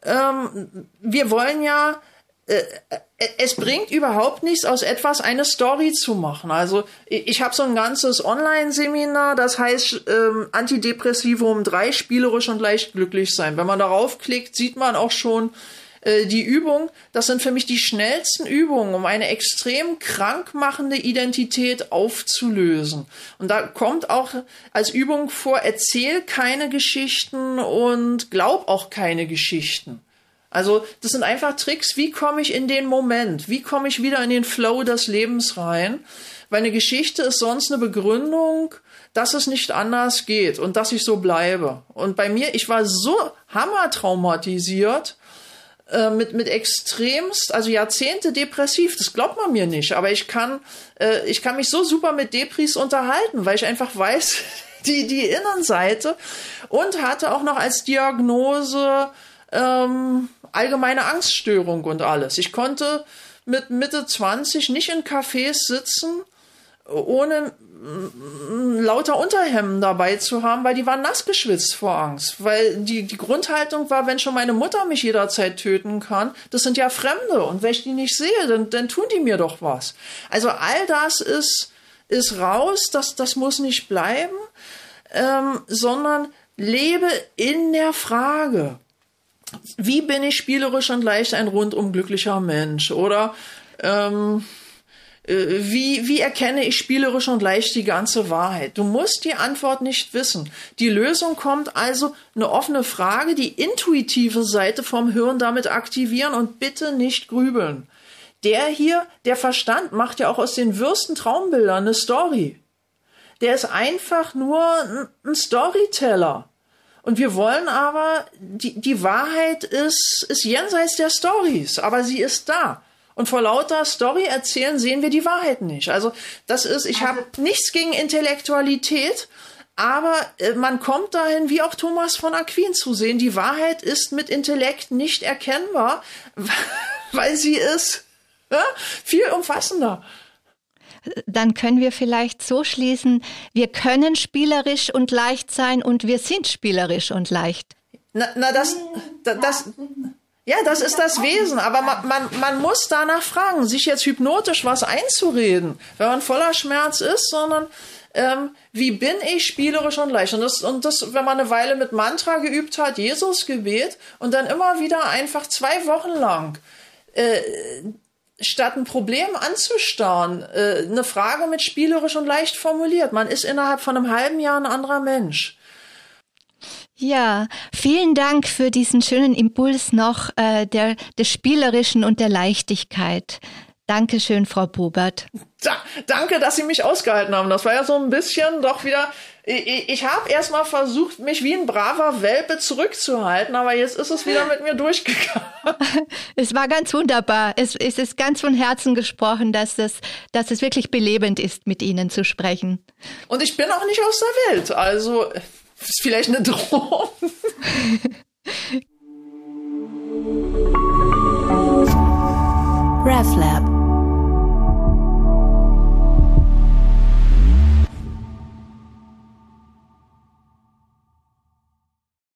ähm, wir wollen ja, äh, äh, es bringt überhaupt nichts, aus etwas eine Story zu machen. Also ich habe so ein ganzes Online-Seminar, das heißt ähm, Antidepressivum 3, spielerisch und leicht glücklich sein. Wenn man darauf klickt, sieht man auch schon, äh, die Übung, das sind für mich die schnellsten Übungen, um eine extrem krankmachende Identität aufzulösen. Und da kommt auch als Übung vor, erzähl keine Geschichten und glaub auch keine Geschichten. Also das sind einfach Tricks, wie komme ich in den Moment, wie komme ich wieder in den Flow des Lebens rein, weil eine Geschichte ist sonst eine Begründung, dass es nicht anders geht und dass ich so bleibe. Und bei mir, ich war so hammertraumatisiert, äh, mit, mit extremst, also Jahrzehnte depressiv. Das glaubt man mir nicht. Aber ich kann, äh, ich kann mich so super mit Depris unterhalten, weil ich einfach weiß, die, die Innenseite und hatte auch noch als Diagnose ähm, allgemeine Angststörung und alles. Ich konnte mit Mitte 20 nicht in Cafés sitzen, ohne lauter Unterhemden dabei zu haben, weil die waren nass geschwitzt vor Angst. Weil die, die Grundhaltung war, wenn schon meine Mutter mich jederzeit töten kann, das sind ja Fremde und wenn ich die nicht sehe, dann, dann tun die mir doch was. Also all das ist, ist raus, das, das muss nicht bleiben, ähm, sondern lebe in der Frage. Wie bin ich spielerisch und leicht ein rundum glücklicher Mensch? Oder ähm, äh, wie, wie erkenne ich spielerisch und leicht die ganze Wahrheit? Du musst die Antwort nicht wissen. Die Lösung kommt also eine offene Frage, die intuitive Seite vom Hirn damit aktivieren und bitte nicht grübeln. Der hier, der Verstand macht ja auch aus den Würsten Traumbildern eine Story. Der ist einfach nur ein Storyteller. Und wir wollen aber, die, die Wahrheit ist, ist jenseits der Stories, aber sie ist da. Und vor lauter Story erzählen sehen wir die Wahrheit nicht. Also das ist, ich also, habe nichts gegen Intellektualität, aber äh, man kommt dahin, wie auch Thomas von Aquin zu sehen, die Wahrheit ist mit Intellekt nicht erkennbar, weil sie ist ja, viel umfassender dann können wir vielleicht so schließen, wir können spielerisch und leicht sein und wir sind spielerisch und leicht. Na, na das, das, ja, das ist das Wesen, aber man, man, man muss danach fragen, sich jetzt hypnotisch was einzureden, wenn man voller Schmerz ist, sondern ähm, wie bin ich spielerisch und leicht? Und das, und das, wenn man eine Weile mit Mantra geübt hat, Jesus Gebet und dann immer wieder einfach zwei Wochen lang äh, statt ein Problem anzustarren, äh, eine Frage mit spielerisch und leicht formuliert. Man ist innerhalb von einem halben Jahr ein anderer Mensch. Ja, vielen Dank für diesen schönen Impuls noch äh, der, des Spielerischen und der Leichtigkeit. Dankeschön, Frau Bubert. Da, danke, dass Sie mich ausgehalten haben. Das war ja so ein bisschen doch wieder. Ich, ich habe erstmal versucht, mich wie ein braver Welpe zurückzuhalten, aber jetzt ist es wieder mit mir durchgegangen. Es war ganz wunderbar. Es, es ist ganz von Herzen gesprochen, dass es, dass es wirklich belebend ist, mit Ihnen zu sprechen. Und ich bin auch nicht aus der Welt. Also ist vielleicht eine Drohung. RefLab